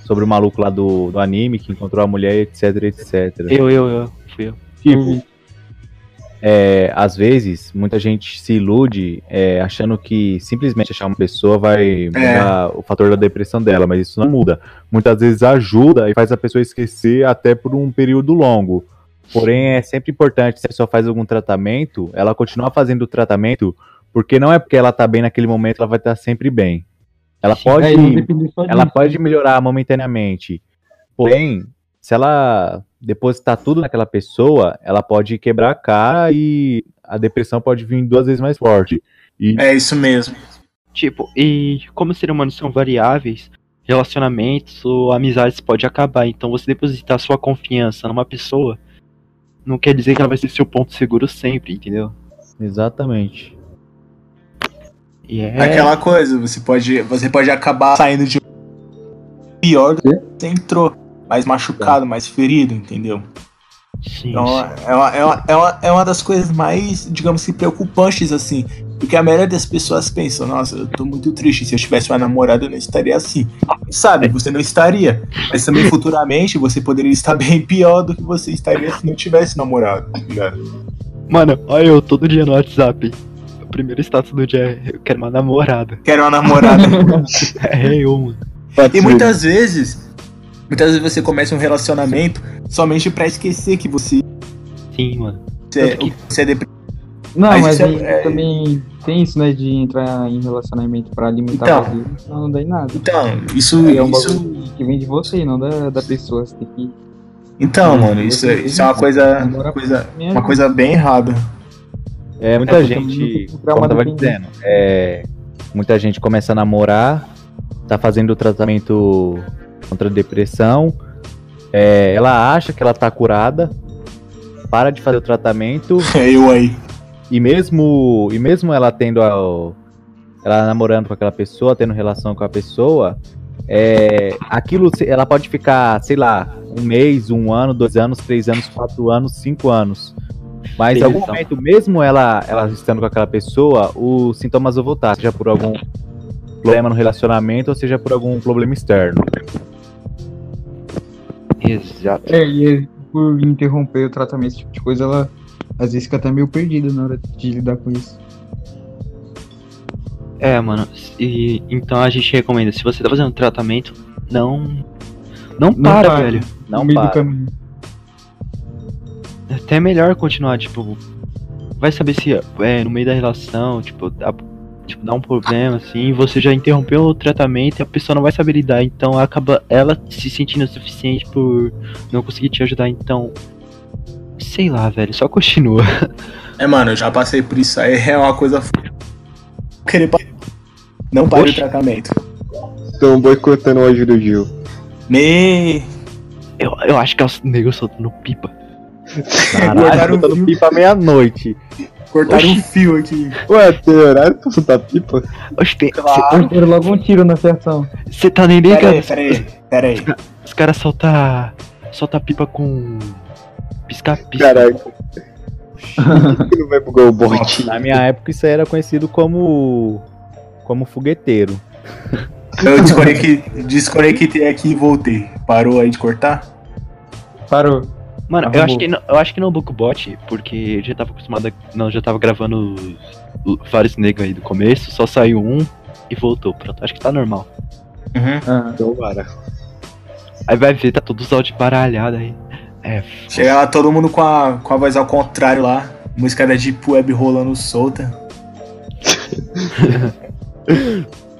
[SPEAKER 4] Sobre o maluco lá do, do anime que encontrou a mulher, etc, etc.
[SPEAKER 3] Eu, eu, eu. Fui eu.
[SPEAKER 4] Tipo, é, às vezes, muita gente se ilude é, achando que simplesmente achar uma pessoa vai mudar o fator da depressão dela, mas isso não muda. Muitas vezes ajuda e faz a pessoa esquecer até por um período longo. Porém, é sempre importante, se a pessoa faz algum tratamento, ela continuar fazendo o tratamento, porque não é porque ela tá bem naquele momento, ela vai estar sempre bem. Ela pode
[SPEAKER 2] É,
[SPEAKER 4] ela
[SPEAKER 2] disso.
[SPEAKER 4] pode melhorar momentaneamente. Porém, se ela depositar tudo naquela pessoa, ela pode quebrar a cara e a depressão pode vir duas vezes mais forte. E
[SPEAKER 1] É isso mesmo.
[SPEAKER 3] Tipo, e como os seres humanos são variáveis, relacionamentos ou amizades pode acabar. Então você depositar sua confiança numa pessoa não quer dizer que ela vai ser seu ponto seguro sempre, entendeu?
[SPEAKER 4] exatamente.
[SPEAKER 3] E é.
[SPEAKER 1] Aquela coisa, você pode, você pode acabar saindo de um pior do que você entrou. Mais machucado, mais ferido, entendeu?
[SPEAKER 3] Sim,
[SPEAKER 1] Então
[SPEAKER 3] sim.
[SPEAKER 1] é uma, é, uma, é, uma, é uma das coisas mais, digamos que, preocupantes, assim. Porque a maioria das pessoas pensam, nossa, eu tô muito triste. Se eu tivesse uma namorada, eu não estaria assim. Sabe, você não estaria. Mas também futuramente você poderia estar (laughs) bem pior do que você estaria se não tivesse namorado, tá ligado?
[SPEAKER 3] Mano, olha eu todo dia no WhatsApp. O primeiro status do dia é eu quero uma namorada.
[SPEAKER 1] Quero uma namorada. (laughs)
[SPEAKER 3] É eu, mano.
[SPEAKER 1] E muitas vezes, muitas vezes você começa um relacionamento somente pra esquecer que você,
[SPEAKER 3] Sim, mano.
[SPEAKER 1] você,
[SPEAKER 3] Tanto que-
[SPEAKER 1] você é depressivo.
[SPEAKER 2] Não,
[SPEAKER 1] Mas
[SPEAKER 2] mas,
[SPEAKER 1] é-
[SPEAKER 2] aí
[SPEAKER 1] é-
[SPEAKER 2] também tem isso, né, de entrar em relacionamento pra alimentar
[SPEAKER 1] Então.
[SPEAKER 2] o vazio, senão não dá em nada.
[SPEAKER 1] Então, isso,
[SPEAKER 2] Aí é um
[SPEAKER 1] isso
[SPEAKER 2] bagulho que vem de você, não da, da pessoa. Você tem que.
[SPEAKER 1] então, mano, isso, isso é uma coisa, uma coisa, uma coisa bem errada.
[SPEAKER 4] É, muita
[SPEAKER 2] É,
[SPEAKER 4] gente, como eu tava dizendo, é, muita gente começa a namorar, tá fazendo o tratamento contra a depressão, é, ela acha que ela tá curada, para de fazer o tratamento (laughs)
[SPEAKER 1] É eu aí.
[SPEAKER 4] E mesmo, e mesmo ela tendo a, ela namorando com aquela pessoa, tendo relação com a pessoa, é, aquilo se- ela pode ficar, sei lá, um mês, um ano, dois anos, três anos, quatro anos, cinco anos. Mas em algum momento, mesmo ela, ela estando com aquela pessoa, os sintomas vão voltar, seja por algum problema no relacionamento ou seja por algum problema externo.
[SPEAKER 3] Exato.
[SPEAKER 2] É, e por interromper o tratamento, esse tipo de coisa, ela às vezes fica até meio perdida na hora de lidar com isso.
[SPEAKER 3] É, mano. E, então a gente recomenda, se você tá fazendo tratamento, não. Não para,
[SPEAKER 2] para.
[SPEAKER 3] velho.
[SPEAKER 4] Não
[SPEAKER 2] no meio do
[SPEAKER 4] para.
[SPEAKER 2] caminho.
[SPEAKER 3] É até melhor continuar, tipo. Vai saber se é, no meio da relação, tipo, a- tipo, dá um problema, assim, você já interrompeu o tratamento e a pessoa não vai saber lidar, então acaba ela se sentindo o suficiente por não conseguir te ajudar, então. Sei lá, velho, só continua.
[SPEAKER 1] É, mano, eu já passei por isso aí, é uma coisa. Querer Não pare o tratamento.
[SPEAKER 5] Estão boicotando o ajuda do Gil.
[SPEAKER 1] Me.
[SPEAKER 3] Eu, eu acho que é o nego soltando pipa.
[SPEAKER 4] Caralho,
[SPEAKER 1] Botaram
[SPEAKER 4] botando
[SPEAKER 1] fio.
[SPEAKER 4] pipa à meia-noite.
[SPEAKER 1] Cortaram
[SPEAKER 3] Oxi.
[SPEAKER 1] um fio aqui.
[SPEAKER 5] Ué, tem horário pra soltar pipa?
[SPEAKER 3] Oxe, tem.
[SPEAKER 1] Claro.
[SPEAKER 2] Logo um tiro na fiação.
[SPEAKER 3] Você tá nem
[SPEAKER 1] Pera aí,
[SPEAKER 3] ligado.
[SPEAKER 1] pera aí, pera aí.
[SPEAKER 3] Os caras soltam. Solta pipa com. Pisca-pisca.
[SPEAKER 5] Caraca. Por que não vai bugar o bot?
[SPEAKER 4] Na minha época isso aí era conhecido como como fogueteiro. (laughs)
[SPEAKER 1] Eu desconectei, desconectei aqui e voltei. Parou aí de cortar?
[SPEAKER 2] Parou.
[SPEAKER 3] Mano, eu
[SPEAKER 2] Arrumou.
[SPEAKER 3] acho, que não, eu acho que não book bot, porque eu já tava acostumado. A, não, já tava gravando os- vários negros aí do começo, só saiu um e voltou. Pronto, acho que tá normal.
[SPEAKER 1] Uhum.
[SPEAKER 2] Ah,
[SPEAKER 5] Então, para.
[SPEAKER 3] Aí vai ver, tá todos os áudios baralhados aí. É,
[SPEAKER 1] Chega lá todo mundo com a, com a voz ao contrário lá. Música da Deep Web rolando solta. (laughs)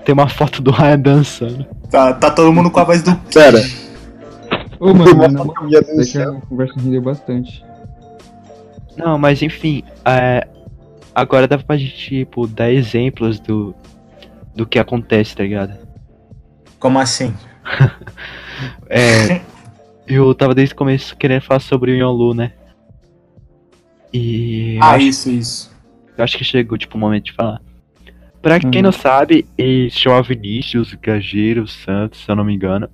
[SPEAKER 3] tem uma foto do Ryan dançando.
[SPEAKER 1] Tá, tá todo mundo com a voz do.
[SPEAKER 5] Pera.
[SPEAKER 2] Ô, mano,
[SPEAKER 5] Uma
[SPEAKER 2] na moral, é que
[SPEAKER 5] céu.
[SPEAKER 2] a conversa rendeu bastante.
[SPEAKER 3] Não, mas enfim, é, agora dá pra gente, tipo, dar exemplos do, do que acontece, tá ligado?
[SPEAKER 1] Como assim? (laughs)
[SPEAKER 3] É, eu tava desde o começo querendo falar sobre o Yonlu, né? E
[SPEAKER 1] Ah,
[SPEAKER 3] acho,
[SPEAKER 1] isso, isso.
[SPEAKER 3] eu acho que chegou, tipo, o momento de falar. Pra quem
[SPEAKER 2] Uhum.
[SPEAKER 3] não sabe, ele chama Vinícius Gageiro Santos, se eu não me engano.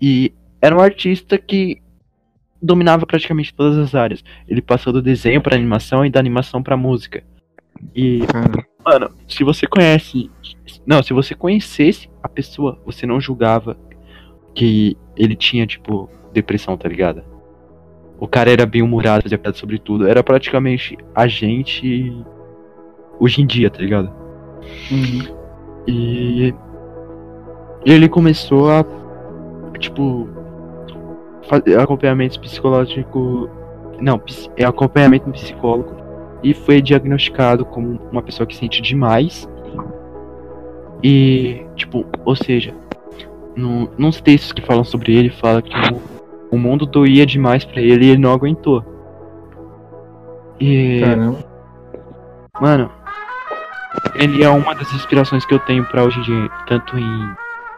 [SPEAKER 3] E era um artista que dominava praticamente todas as áreas. Ele passou do desenho pra animação e da animação pra música. E
[SPEAKER 2] Cara,
[SPEAKER 3] Mano, se você conhece. Não, se você conhecesse a pessoa, você não julgava que ele tinha, tipo, depressão, tá ligado? O cara era bem humorado, fazia piada sobre tudo. Era praticamente a gente hoje em dia, tá ligado?
[SPEAKER 2] uhum.
[SPEAKER 3] E ele começou a, tipo, fazer acompanhamento psicológico. Não, é acompanhamento no psicólogo. E foi diagnosticado como uma pessoa que sente demais. E, tipo, ou seja, no, nos textos que falam sobre ele, fala que o, o mundo doía demais pra ele e ele não aguentou. E.
[SPEAKER 2] caramba.
[SPEAKER 3] Mano, ele é uma das inspirações que eu tenho pra hoje em dia, tanto em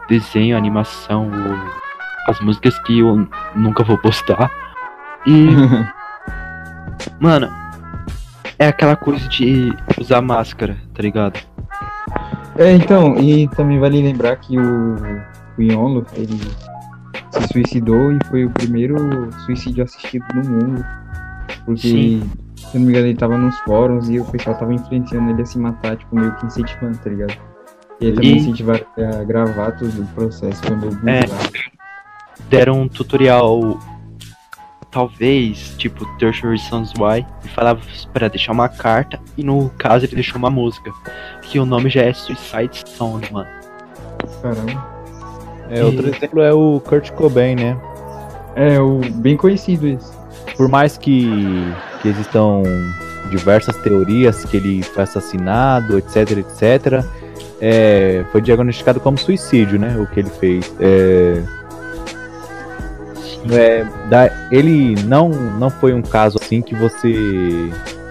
[SPEAKER 3] desenho, animação, ou as músicas que eu nunca vou postar. E, (laughs) mano, é aquela coisa de usar máscara, tá ligado?
[SPEAKER 2] É, então, e também vale lembrar que o, o Yonlo, ele se suicidou e foi o primeiro suicídio assistido no mundo. Porque,
[SPEAKER 3] Sim.
[SPEAKER 2] se eu não me engano, ele tava nos fóruns e o pessoal tava influenciando ele a se matar, tipo, meio que incentivando, tá ligado? E ele também
[SPEAKER 3] E-
[SPEAKER 2] incentivaram a gravar todo o processo, foi meio
[SPEAKER 3] É. Deram um tutorial, talvez, tipo, Tertiary Reasons Why, e falava pra deixar uma carta, e no caso ele deixou uma música, que o nome já é Suicide Song, mano.
[SPEAKER 2] Caramba.
[SPEAKER 4] É, outro
[SPEAKER 3] E-
[SPEAKER 4] exemplo é o Kurt Cobain, né?
[SPEAKER 2] É, o bem conhecido esse.
[SPEAKER 4] Por mais que, que existam diversas teorias que ele foi assassinado, etc, etc, é, foi diagnosticado como suicídio, né? O que ele fez. É, é, da- ele não, não foi um caso assim que você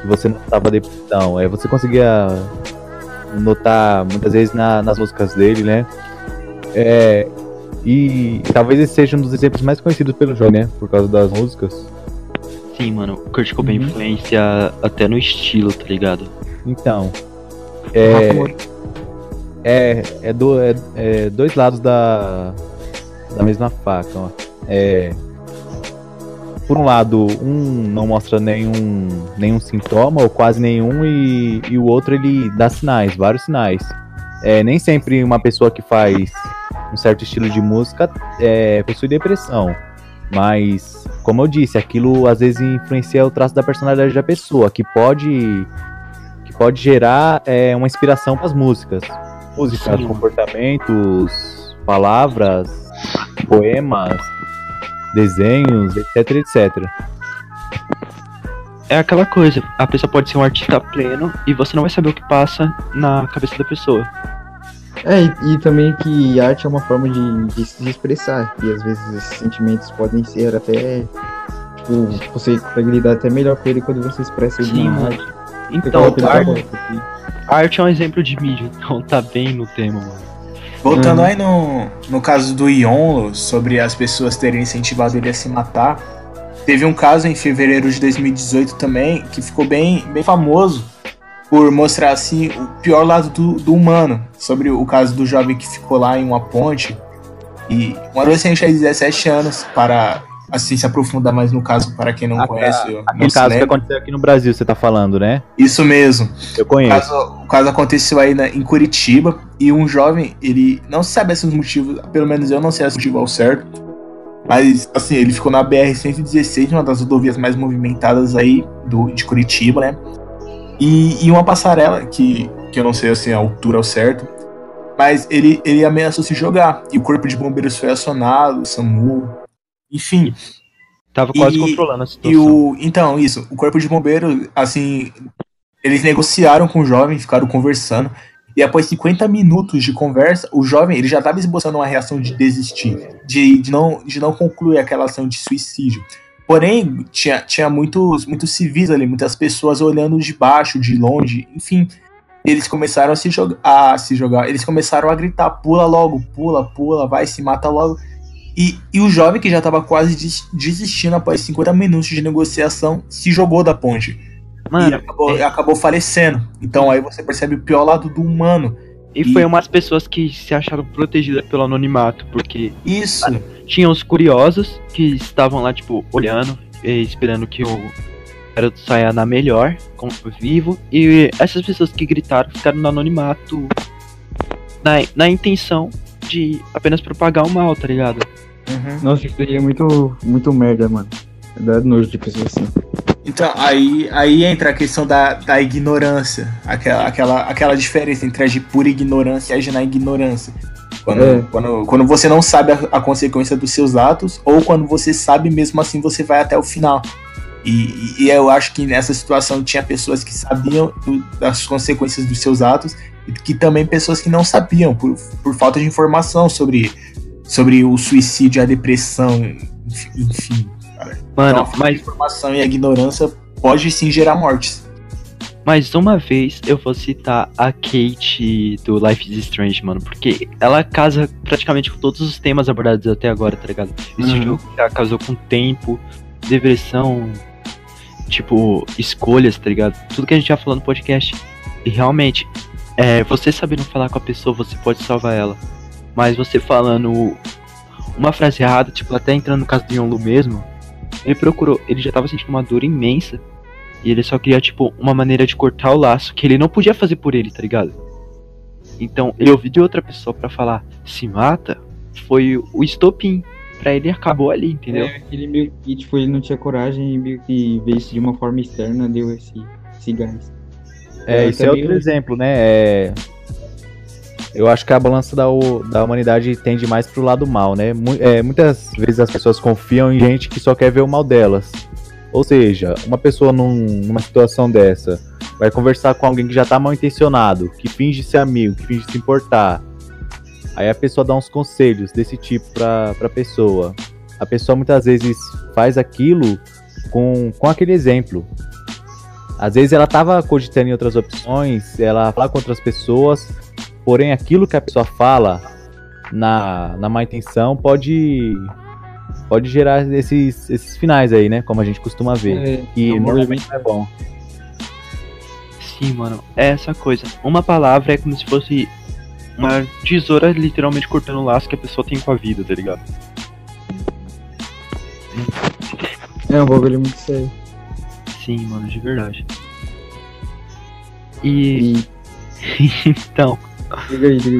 [SPEAKER 4] que você notava depressão. É, você conseguia notar muitas vezes na- nas músicas dele, né? É, e talvez esse seja um dos exemplos mais conhecidos pelo jogo, né? Por causa das músicas.
[SPEAKER 3] Sim, mano, o Kurt Cobain
[SPEAKER 2] Uhum.
[SPEAKER 3] influencia até no estilo, tá ligado?
[SPEAKER 4] Então, é, é, é, do- é- é dois lados da, da mesma faca. Ó. É, por um lado, um não mostra nenhum, nenhum sintoma, ou quase nenhum, e, e o outro ele dá sinais, vários sinais. É, nem sempre uma pessoa que faz um certo estilo de música é, possui depressão. Mas, como eu disse, aquilo às vezes influencia o traço da personalidade da pessoa, que pode que pode gerar é, uma inspiração para as músicas. Músicas,
[SPEAKER 3] Sim.
[SPEAKER 4] comportamentos, palavras, poemas, desenhos, etc, etc.
[SPEAKER 3] é aquela coisa, a pessoa pode ser um artista pleno e você não vai saber o que passa na cabeça da pessoa.
[SPEAKER 2] É, e, e também que arte é uma forma de, de se expressar. E às vezes esses sentimentos podem ser até. Tipo, você consegue lidar até melhor com ele quando você expressa ele
[SPEAKER 3] Sim,
[SPEAKER 2] na
[SPEAKER 3] mano.
[SPEAKER 2] arte.
[SPEAKER 3] Então, arte,
[SPEAKER 2] assim.
[SPEAKER 3] arte é um exemplo de mídia, então tá bem no tema, mano.
[SPEAKER 1] Voltando
[SPEAKER 2] Uhum.
[SPEAKER 1] aí no, no caso do Yonlo, sobre as pessoas terem incentivado ele a se matar, teve um caso em fevereiro de 2018 também, que ficou bem, bem famoso por mostrar assim o pior lado do, do humano, sobre o caso do jovem que ficou lá em uma ponte e um adolescente de 17 anos para assim se aprofundar mais no caso para quem não
[SPEAKER 4] Ah,
[SPEAKER 1] conhece, não
[SPEAKER 4] Aquele
[SPEAKER 1] se
[SPEAKER 4] caso que
[SPEAKER 1] lembra.
[SPEAKER 4] aconteceu aqui no Brasil, você tá falando, né?
[SPEAKER 1] Isso mesmo.
[SPEAKER 4] Eu
[SPEAKER 1] O
[SPEAKER 4] conheço.
[SPEAKER 1] caso, o caso aconteceu aí na- em Curitiba e um jovem, ele não se sabe esses motivos, pelo menos eu não sei esse motivo ao certo, mas assim, ele ficou na BR-116, uma das rodovias mais movimentadas aí do, de Curitiba, né? E, e uma passarela que, que eu não sei assim a altura ao certo, mas ele, ele ameaçou se jogar e o corpo de bombeiros foi acionado, o SAMU, enfim.
[SPEAKER 3] Tava quase
[SPEAKER 1] E-
[SPEAKER 3] controlando a
[SPEAKER 1] E
[SPEAKER 3] situação.
[SPEAKER 1] o. Então, isso, o corpo de bombeiro, assim. Eles negociaram com o jovem, ficaram conversando. E após 50 minutos de conversa, o jovem ele já estava esboçando uma reação de desistir, de, de, não, de não concluir aquela ação de suicídio. Porém, tinha, tinha muitos, muitos civis ali, muitas pessoas olhando de baixo, de longe, enfim. Eles começaram a se, a se jogar, eles começaram a gritar: pula logo, pula, pula, vai, se mata logo. E, e o jovem que já estava quase des- desistindo após 50 minutos de negociação se jogou da ponte. e
[SPEAKER 3] Mano,
[SPEAKER 1] acabou, acabou falecendo. Então aí você percebe o pior lado do humano.
[SPEAKER 3] e foi umas pessoas que se acharam protegidas pelo anonimato, porque
[SPEAKER 1] Isso.
[SPEAKER 3] tinha os curiosos que estavam lá, tipo, olhando, e esperando que o garoto saia na melhor, com, vivo, e essas pessoas que gritaram ficaram no anonimato na, na intenção de apenas propagar o mal, tá ligado?
[SPEAKER 1] Uhum.
[SPEAKER 2] Nossa, isso aí é muito, muito merda, mano. Dá nojo de pessoas assim.
[SPEAKER 1] Então, aí, aí entra a questão da, da ignorância. Aquela, aquela, aquela diferença entre agir por ignorância e agir na ignorância. Quando,
[SPEAKER 2] É.
[SPEAKER 1] quando, quando você não sabe a, a consequência dos seus atos, ou quando você sabe, mesmo assim você vai até o final. E, e eu acho que nessa situação tinha pessoas que sabiam do- das consequências dos seus atos, e que também pessoas que não sabiam, por, por falta de informação sobre, sobre o suicídio, a depressão, enfim.
[SPEAKER 3] Mano,
[SPEAKER 1] Então, a
[SPEAKER 3] mas,
[SPEAKER 1] informação e a ignorância pode sim gerar mortes.
[SPEAKER 3] mais uma vez eu vou citar a Kate do Life is Strange, mano, porque ela casa praticamente com todos os temas abordados até agora, tá ligado? Esse
[SPEAKER 2] Uhum.
[SPEAKER 3] jogo ela casou com tempo, depressão, tipo, escolhas, tá ligado? Tudo que a gente já falou no podcast. E realmente, é, você sabendo falar com a pessoa, você pode salvar ela. Mas você falando uma frase errada, tipo, até entrando no caso do Yonlu mesmo, ele procurou, ele já tava sentindo uma dor imensa. E ele só queria, tipo, uma maneira de cortar o laço que ele não podia fazer por ele, tá ligado? Então, ele ouviu de outra pessoa pra falar, se mata, foi o estopim. Pra ele acabou ali, entendeu?
[SPEAKER 2] É, ele meio que, tipo, ele não tinha coragem e meio que veio isso de uma forma externa, deu esse, esse gás.
[SPEAKER 4] É, isso é outro exemplo, né? É... Eu acho que a balança da, da humanidade tende mais pro lado mal, né? É, muitas vezes as pessoas confiam em gente que só quer ver o mal delas. Ou seja, uma pessoa num- numa situação dessa vai conversar com alguém que já tá mal intencionado, que finge ser amigo, que finge se importar. Aí a pessoa dá uns conselhos desse tipo pra, pra pessoa. A pessoa muitas vezes faz aquilo com, com aquele exemplo. Às vezes ela tava cogitando em outras opções, ela fala com outras pessoas, porém aquilo que a pessoa fala na, na má intenção pode pode gerar esses, esses finais aí, né? Como a gente costuma ver.
[SPEAKER 2] É,
[SPEAKER 4] que
[SPEAKER 2] é
[SPEAKER 4] normalmente não é bom.
[SPEAKER 3] Sim, mano, é essa coisa. Uma palavra é como se fosse uma tesoura literalmente cortando o laço que a pessoa tem com a vida, tá ligado?
[SPEAKER 2] É um bagulho muito sério.
[SPEAKER 3] Sim, mano, de verdade. E
[SPEAKER 2] E. (laughs)
[SPEAKER 3] então,
[SPEAKER 2] Diga aí, diga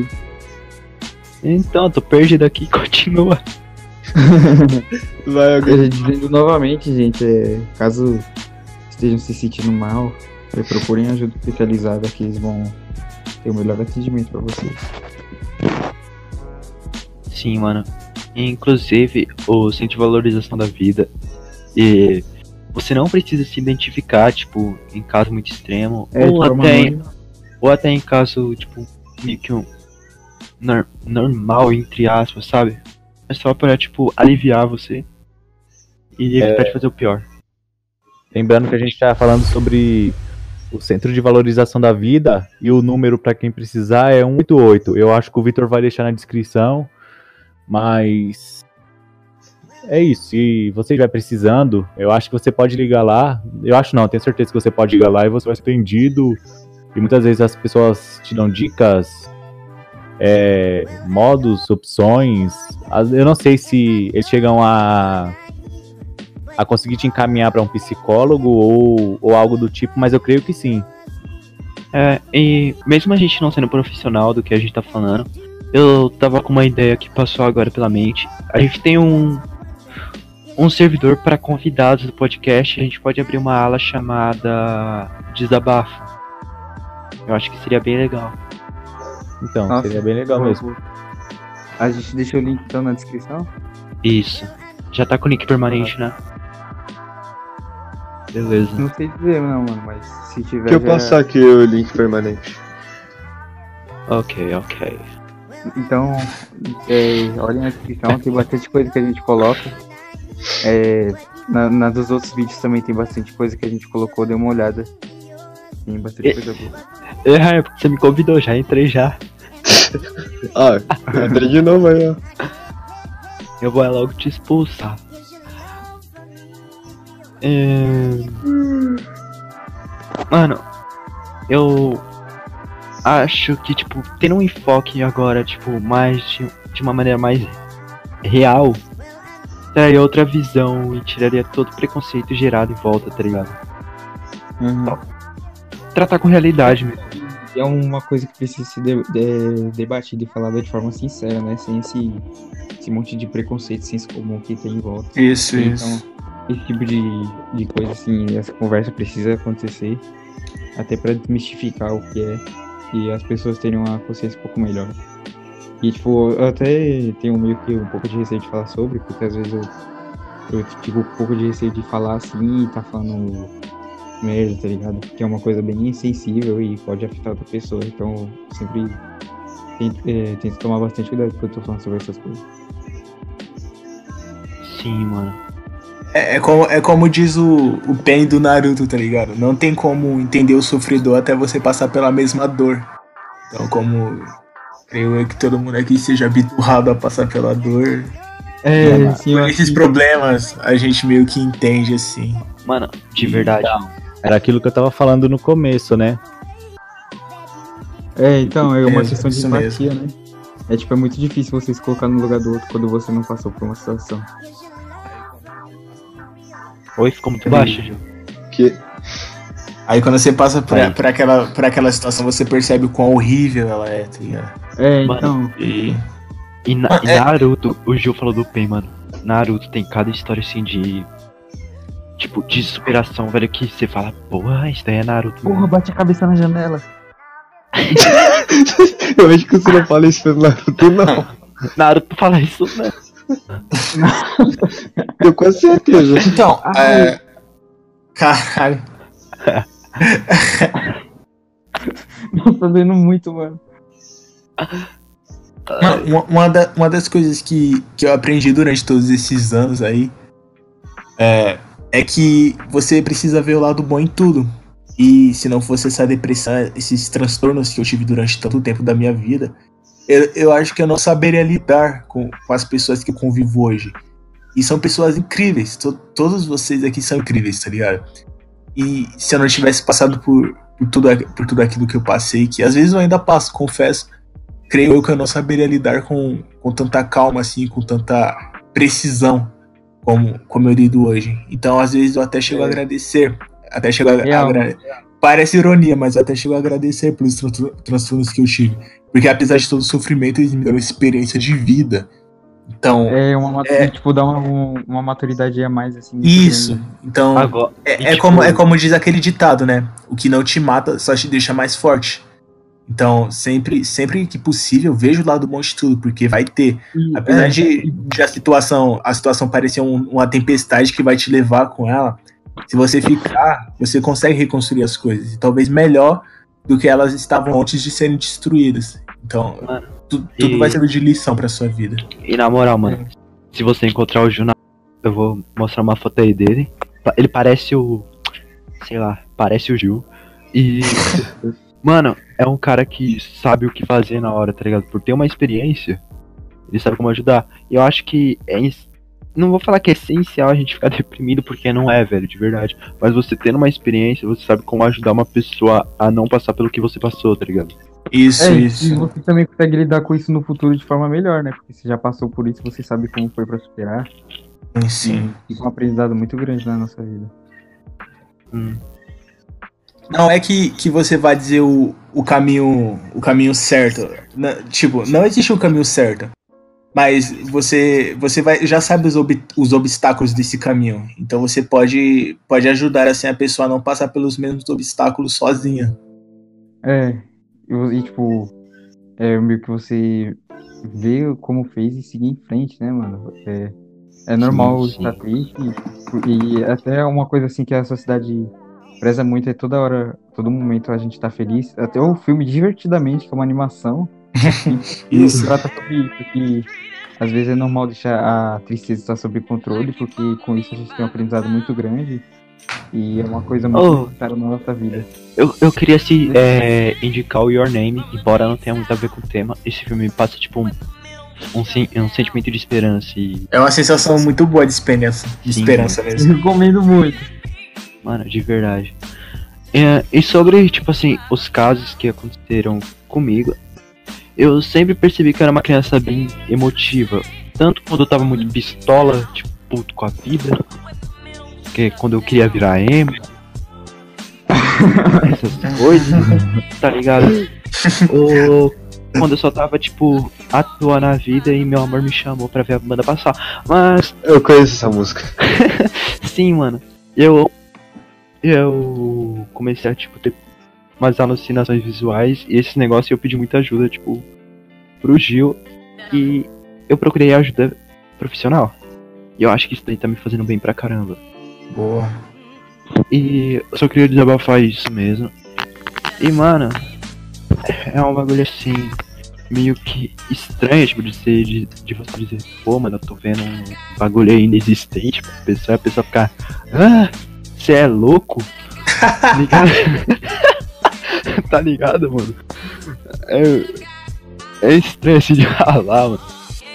[SPEAKER 2] aí.
[SPEAKER 3] então, tô perdido aqui, (laughs) continua.
[SPEAKER 5] Vai, alguém.
[SPEAKER 2] Dizendo novamente, gente, é, caso estejam se sentindo mal, é, procurem ajuda especializada que eles vão ter o melhor atendimento pra vocês.
[SPEAKER 3] Sim, mano. Inclusive, o centro de valorização da vida e você não precisa se identificar, tipo, em caso muito extremo,
[SPEAKER 2] É,
[SPEAKER 3] ou, até,
[SPEAKER 2] anônima.
[SPEAKER 3] ou até em caso, tipo, meio que um nor- normal, entre aspas, sabe? É só pra, tipo, aliviar você e evitar de fazer o pior.
[SPEAKER 4] Lembrando que a gente está falando sobre o centro de valorização da vida e o número para quem precisar é 188. Eu acho que o Vitor vai deixar na descrição, mas é isso. Se você estiver precisando, eu acho que você pode ligar lá. Eu acho não, tenho certeza que você pode ligar lá e você vai ser atendido. E muitas vezes as pessoas te dão dicas, é, modos, opções. Eu não sei se eles chegam a a conseguir te encaminhar para um psicólogo ou, ou algo do tipo, mas eu creio que sim.
[SPEAKER 3] É, e mesmo a gente não sendo profissional do que a gente tá falando, eu tava com uma ideia que passou agora pela mente. A gente tem um um servidor para convidados do podcast, a gente pode abrir uma ala chamada Desabafo. Eu acho que seria bem legal.
[SPEAKER 4] Então,
[SPEAKER 2] Nossa,
[SPEAKER 4] seria bem legal mesmo.
[SPEAKER 2] A gente deixa o link então na descrição?
[SPEAKER 3] Isso. Já tá com o link permanente, né? Beleza.
[SPEAKER 2] Não sei dizer não, mano, mas se tiver.
[SPEAKER 5] Deixa eu
[SPEAKER 2] já-
[SPEAKER 5] passar aqui o link permanente.
[SPEAKER 3] Ok, ok.
[SPEAKER 2] Então, é, olhem na descrição, tem bastante coisa que a gente coloca. É, na, na dos outros vídeos também tem bastante coisa que a gente colocou, dê uma olhada. Tem bastante
[SPEAKER 3] E-
[SPEAKER 2] coisa boa. (laughs)
[SPEAKER 3] É, porque você me convidou, já entrei já. (laughs)
[SPEAKER 5] Ah, entra de novo aí, ó.
[SPEAKER 3] Eu vou é logo te expulsar. É... Mano, eu acho que, tipo, tendo um enfoque agora, tipo, mais de, de uma maneira mais real, traria outra visão e tiraria todo o preconceito gerado em volta, tá ligado?
[SPEAKER 2] Uhum.
[SPEAKER 3] Tratar com realidade mesmo.
[SPEAKER 2] É uma coisa que precisa ser de, de- debatida e falada de forma sincera, né? Sem esse, esse monte de preconceito, senso comum que tem em volta.
[SPEAKER 1] Isso,
[SPEAKER 2] Então,
[SPEAKER 1] isso.
[SPEAKER 2] esse tipo de, de coisa, assim, essa conversa precisa acontecer até pra desmistificar o que é e as pessoas terem uma consciência um pouco melhor. E, tipo, eu até tenho meio que um pouco de receio de falar sobre, porque às vezes eu, eu um pouco de receio de falar assim e tá falando merda, tá ligado? Que é uma coisa bem sensível e pode afetar outra pessoa. Então, sempre tento, é, tento tomar bastante cuidado quando eu tô falando sobre essas coisas.
[SPEAKER 3] Sim, mano.
[SPEAKER 1] É, é como, é como diz o, o Pen do Naruto, tá ligado? Não tem como entender o sofredor até você passar pela mesma dor. Então, como creio eu que todo mundo aqui seja habituado a passar pela dor,
[SPEAKER 2] É, sim,
[SPEAKER 1] por
[SPEAKER 2] acho
[SPEAKER 1] esses
[SPEAKER 2] que-
[SPEAKER 1] problemas a gente meio que entende assim.
[SPEAKER 3] Mano, de verdade.
[SPEAKER 4] Era aquilo que eu tava falando no começo, né?
[SPEAKER 2] É, então, é uma
[SPEAKER 1] É,
[SPEAKER 2] questão de empatia, né? É tipo, é muito difícil você se colocar no lugar do outro quando você não passou por uma situação.
[SPEAKER 3] Oi, ficou muito baixo, Gil.
[SPEAKER 5] Que...
[SPEAKER 1] Aí quando você passa por, por, aquela, por aquela situação, você percebe o quão horrível ela é, tá ligado?
[SPEAKER 2] É,
[SPEAKER 3] Mano.
[SPEAKER 2] então,
[SPEAKER 1] E
[SPEAKER 3] E, na, e
[SPEAKER 1] é-
[SPEAKER 3] Naruto, o Gil falou do Pen, mano. Naruto tem cada história assim de. Tipo, de superação, velho, que você fala, porra, isso daí é Naruto.
[SPEAKER 2] porra,
[SPEAKER 3] mano."
[SPEAKER 2] bate a cabeça na janela. (laughs)
[SPEAKER 5] Eu acho que você não fala isso pelo Naruto, não.
[SPEAKER 3] Naruto fala isso, né? (laughs)
[SPEAKER 5] Tenho quase certeza.
[SPEAKER 1] Então,
[SPEAKER 2] Ai.
[SPEAKER 1] é... Caralho. (laughs)
[SPEAKER 2] Nossa, doendo muito, mano.
[SPEAKER 1] Mano, uma, uma, da- uma das coisas que, que eu aprendi durante todos esses anos aí é, é que você precisa ver o lado bom em tudo. E se não fosse essa depressão, esses transtornos que eu tive durante tanto tempo da minha vida, eu, eu acho que eu não saberia lidar com, com as pessoas que eu convivo hoje. E são pessoas incríveis. to- todos vocês aqui são incríveis, tá ligado? E se eu não tivesse passado por, por, tudo, por tudo aquilo que eu passei, que às vezes eu ainda passo, confesso creio eu que eu não saberia lidar com, com tanta calma, assim, com tanta precisão como, como eu lido hoje. Então, às vezes, eu até chego a
[SPEAKER 2] É.
[SPEAKER 1] agradecer. Até chego a,
[SPEAKER 2] Real.
[SPEAKER 1] agra- Parece ironia, mas eu até chego a agradecer pelos tran- transtornos que eu tive. Porque apesar de todo o sofrimento, eles me deram experiência de vida. Então,
[SPEAKER 2] É uma
[SPEAKER 1] É.
[SPEAKER 2] tipo, dá uma, um- uma maturidade a mais, assim.
[SPEAKER 1] isso.
[SPEAKER 2] grande.
[SPEAKER 1] Então,
[SPEAKER 3] Agora.
[SPEAKER 1] é, é
[SPEAKER 3] tipo,
[SPEAKER 1] como, é como diz aquele ditado, né? O que não te mata só te deixa mais forte. Então, sempre, sempre que possível, vejo o lado bom de tudo, porque vai ter.
[SPEAKER 2] E-
[SPEAKER 1] Apesar
[SPEAKER 2] é,
[SPEAKER 1] de, de a situação, a situação parecer um- uma tempestade que vai te levar com ela, Se você ficar, você consegue reconstruir as coisas. E talvez melhor do que elas estavam antes de serem destruídas. Então,
[SPEAKER 3] Mano,
[SPEAKER 1] tu- tudo
[SPEAKER 3] e-
[SPEAKER 1] vai servir de lição pra sua vida.
[SPEAKER 3] E na moral, mano, se você encontrar o Gil na... Eu vou mostrar uma foto aí dele. Ele parece o. Sei lá, parece o Gil. E. (laughs) mano, é um cara que sabe o que fazer na hora, tá ligado? Por ter uma experiência, ele sabe como ajudar. E eu acho que é. Não vou falar que é essencial a gente ficar (laughs) deprimido, porque não é, velho, de verdade. Mas você tendo uma experiência, você sabe como ajudar uma pessoa a não passar pelo que você passou, tá ligado?
[SPEAKER 1] Isso,
[SPEAKER 2] É, e
[SPEAKER 1] isso.
[SPEAKER 2] você também consegue lidar com isso no futuro de forma melhor, né? Porque você já passou por isso, você sabe como foi pra superar.
[SPEAKER 1] Sim.
[SPEAKER 2] Fica um aprendizado muito grande na nossa vida.
[SPEAKER 3] Hum.
[SPEAKER 1] Não é que, que você vai dizer o, o caminho o caminho certo. Na- tipo, não existe o caminho certo. Mas você você vai já sabe os, ob- os obstáculos desse caminho. Então você pode pode ajudar assim a pessoa a não passar pelos mesmos obstáculos sozinha.
[SPEAKER 2] É, e, e, tipo, é meio que você vê como fez e seguir em frente, né, mano? É, é normal
[SPEAKER 3] Sim, sim.
[SPEAKER 2] estar triste e, e até uma coisa assim que a sociedade preza muito é toda hora, todo momento a gente tá feliz. Até o filme Divertidamente, que é uma animação, (laughs)
[SPEAKER 1] Isso.
[SPEAKER 2] trata sobre isso, que às vezes é normal deixar a tristeza estar sob controle, porque com isso a gente tem um aprendizado muito grande e é uma coisa muito
[SPEAKER 3] Oh.
[SPEAKER 2] necessária na nossa vida.
[SPEAKER 3] Eu, eu queria se é, indicar o Your Name, embora não tenha muito a ver com o tema. Esse filme passa tipo um, um, um sentimento de esperança e,
[SPEAKER 1] É uma sensação muito boa de esperança, de
[SPEAKER 3] Sim.
[SPEAKER 1] esperança
[SPEAKER 2] Eu
[SPEAKER 1] mesmo.
[SPEAKER 2] recomendo muito.
[SPEAKER 3] Mano, de verdade. É, e sobre, tipo assim, os casos que aconteceram comigo, eu sempre percebi que eu era uma criança bem emotiva. Tanto quando eu tava muito pistola, tipo, puto com a vida, que quando eu queria virar emo, (laughs) essas coisas, tá ligado? Ou quando eu só tava, tipo, toa na vida e meu amor me chamou pra ver a banda passar. Mas
[SPEAKER 5] Eu conheço essa música. (laughs)
[SPEAKER 3] Sim, mano. Eu. Eu comecei a, tipo, ter umas alucinações visuais e esse negócio eu pedi muita ajuda, tipo, pro Gil. E eu procurei ajuda profissional. E eu acho que isso daí tá me fazendo bem pra caramba.
[SPEAKER 1] Boa.
[SPEAKER 3] E eu só queria desabafar isso mesmo. E, mano, é um bagulho assim, meio que estranho, tipo, de ser, de, de você dizer, pô, mano, eu tô vendo um bagulho aí inexistente pra pessoa, e a pessoa ficar, ah, você é louco? Tá ligado? (laughs) tá ligado, mano? É, é estranho assim de falar, mano.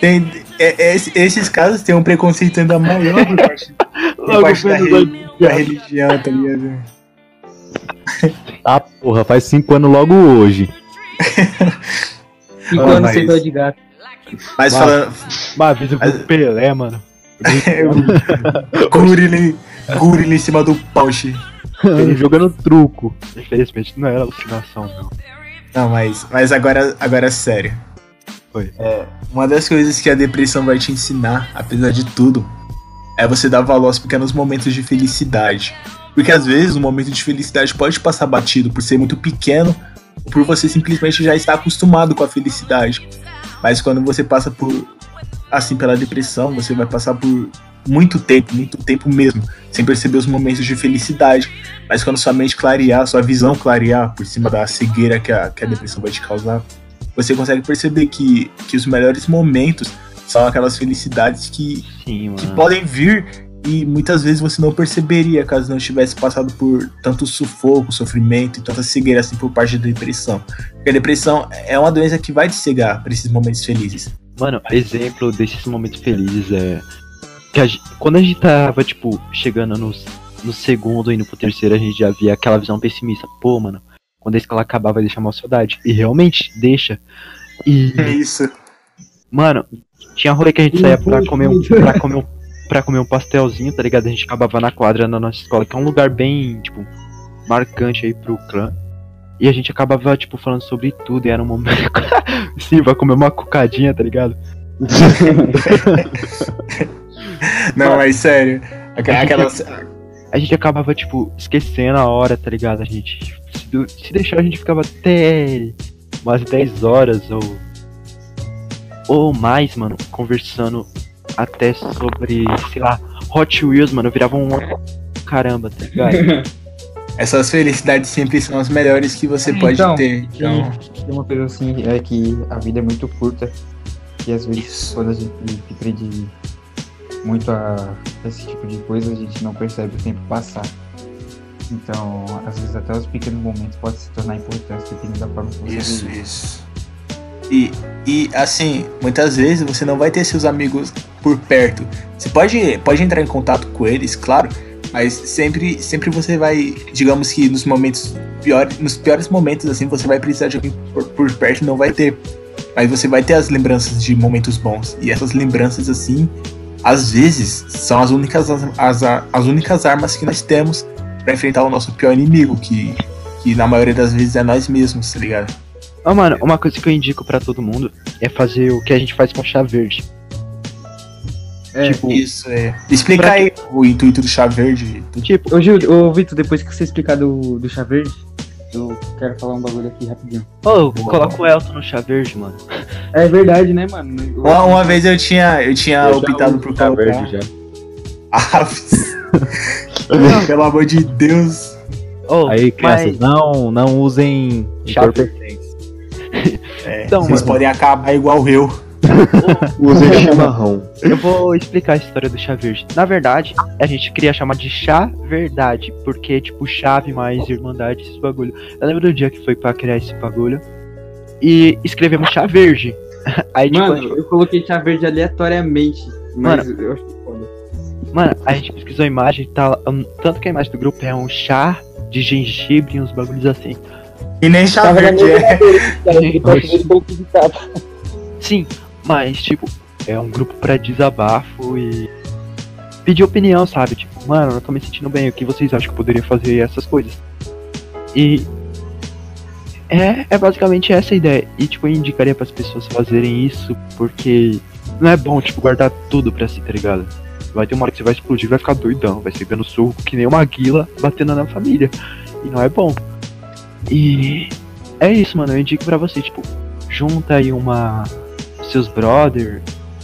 [SPEAKER 1] Tem, é- é- esse- esses casos têm um preconceito ainda maior por parte, (laughs) por
[SPEAKER 3] Logo
[SPEAKER 1] parte da, re- da religião, tá ligado?
[SPEAKER 4] Ah, porra, faz cinco anos logo hoje. (laughs)
[SPEAKER 2] Cinco
[SPEAKER 1] Ah,
[SPEAKER 2] anos
[SPEAKER 1] mas-
[SPEAKER 2] sem dor de gato.
[SPEAKER 1] Mas
[SPEAKER 3] Mas-
[SPEAKER 1] falando.
[SPEAKER 3] Uma vez eu
[SPEAKER 1] Mas-
[SPEAKER 3] o Pelé, mano.
[SPEAKER 1] Gorila, gorila em cima do poste.
[SPEAKER 4] Ele jogando truco.
[SPEAKER 3] Infelizmente não era alucinação, não.
[SPEAKER 1] Não, mas, mas agora, agora é sério.
[SPEAKER 3] Oi.
[SPEAKER 1] É, uma das coisas que a depressão vai te ensinar, apesar de tudo, é você dar valor aos pequenos momentos de felicidade. Porque às vezes um momento de felicidade pode passar batido por ser muito pequeno, ou por você simplesmente já estar acostumado com a felicidade. Mas quando você passa por assim pela depressão, você vai passar por muito tempo, muito tempo mesmo, sem perceber os momentos de felicidade. Mas quando sua mente clarear, sua visão clarear por cima da cegueira que a, que a depressão vai te causar, você consegue perceber que, que os melhores momentos são aquelas felicidades que,
[SPEAKER 3] Sim,
[SPEAKER 1] que podem vir e muitas vezes você não perceberia caso não tivesse passado por tanto sufoco, sofrimento e tanta cegueira assim por parte da depressão. Porque a depressão é uma doença que vai te cegar para esses momentos felizes.
[SPEAKER 3] Mano, exemplo desses momentos felizes é. Que a quando a gente tava, tipo, chegando no, no segundo e indo pro terceiro, a gente já via aquela visão pessimista. Pô, mano, quando a escola acabar vai deixar uma saudade. E realmente deixa. E,
[SPEAKER 1] É isso.
[SPEAKER 3] mano, tinha rolê que a gente saía pra comer um. Pra comer um pra comer um pastelzinho, tá ligado? A gente acabava na quadra na nossa escola, que é um lugar bem, tipo, marcante aí pro clã. E a gente acabava, tipo, falando sobre tudo, e era um momento. (laughs) Sim, vai comer uma cocadinha, tá ligado? (laughs) (laughs)
[SPEAKER 1] Não, mas sério. Aquelas-
[SPEAKER 3] a gente acabava, tipo, esquecendo a hora, tá ligado? A gente. Se, deixar, a gente ficava até umas 10 horas ou. Ou mais, mano, conversando até sobre, sei lá, Hot Wheels, mano. Virava um, caramba, tá ligado? (laughs)
[SPEAKER 1] Essas felicidades sempre são as melhores que você pode
[SPEAKER 2] Então,
[SPEAKER 1] ter.
[SPEAKER 2] Tem,
[SPEAKER 1] Então,
[SPEAKER 2] tem uma coisa assim, é que a vida é muito curta. E às vezes
[SPEAKER 1] Isso.
[SPEAKER 2] quando a gente se prende muito a esse tipo de coisa, a gente não percebe o tempo passar. Então, às vezes até os pequenos momentos podem se tornar importantes dependendo da forma que você
[SPEAKER 1] isso,
[SPEAKER 2] vive.
[SPEAKER 1] isso. E, e assim, muitas vezes você não vai ter seus amigos por perto. Você pode, pode entrar em contato com eles, claro, mas sempre, sempre você vai, digamos que nos momentos piores, nos piores momentos assim, você vai precisar de alguém por, por perto, não vai ter. Mas você vai ter as lembranças de momentos bons. E essas lembranças assim, às vezes são as únicas as, as únicas armas que nós temos pra enfrentar o nosso pior inimigo, que que na maioria das vezes é nós mesmos, tá ligado?
[SPEAKER 3] Ó, mano, uma coisa que eu indico pra todo mundo é fazer o que a gente faz com chá verde.
[SPEAKER 2] É,
[SPEAKER 3] Tipo,
[SPEAKER 1] Isso, é. Explica aí o intuito do chá verde.
[SPEAKER 3] tipo,
[SPEAKER 2] Ô, Gil, ô, Vitor, depois que você explicar do, do chá verde, eu quero falar um bagulho aqui rapidinho.
[SPEAKER 3] ô, coloca o Elton no chá verde, mano.
[SPEAKER 2] É verdade, né, mano?
[SPEAKER 1] Uma, uma vez eu tinha, eu tinha
[SPEAKER 4] Eu
[SPEAKER 1] optado por
[SPEAKER 4] chá
[SPEAKER 1] colocar.
[SPEAKER 4] verde já. (laughs)
[SPEAKER 1] Aves. (laughs) Pelo amor de Deus.
[SPEAKER 3] Ô,
[SPEAKER 4] Aí, crianças,
[SPEAKER 3] mas-
[SPEAKER 4] não, não usem
[SPEAKER 3] Chá
[SPEAKER 4] entorpecentes.
[SPEAKER 1] É,
[SPEAKER 3] Então,
[SPEAKER 1] vocês
[SPEAKER 3] mano.
[SPEAKER 1] podem acabar igual eu.
[SPEAKER 5] Usem (laughs) chimarrão.
[SPEAKER 3] Eu vou explicar a história do chá verde. Na verdade, a gente queria chamar de chá verdade, porque, tipo, chave mais irmandade, esse bagulho. Eu lembro do dia que foi pra criar esse bagulho. E escrevemos chá verde. (laughs) Aí, tipo,
[SPEAKER 2] Mano,
[SPEAKER 3] gente-
[SPEAKER 2] eu coloquei chá verde aleatoriamente, mas eu achei foda.
[SPEAKER 3] mano, a gente pesquisou a imagem e tal. um, tanto que a imagem do grupo é um chá de gengibre e uns bagulhos assim.
[SPEAKER 1] E nem chá verde é. (laughs)
[SPEAKER 3] Sim, mas, tipo, é um grupo pra desabafo e pedir opinião, sabe? Tipo, mano, eu tô me sentindo bem, o que vocês acham que eu poderia fazer essas coisas? E é, é basicamente essa a ideia. E, tipo, eu indicaria pras pessoas fazerem isso porque não é bom, tipo, guardar tudo pra si, tá ligado? Vai ter uma hora que você vai explodir, vai ficar doidão, vai ser dando soco que nem uma guila batendo na família. E não é bom. E é isso, mano. Eu indico pra você, tipo, junta aí uma. Seus brother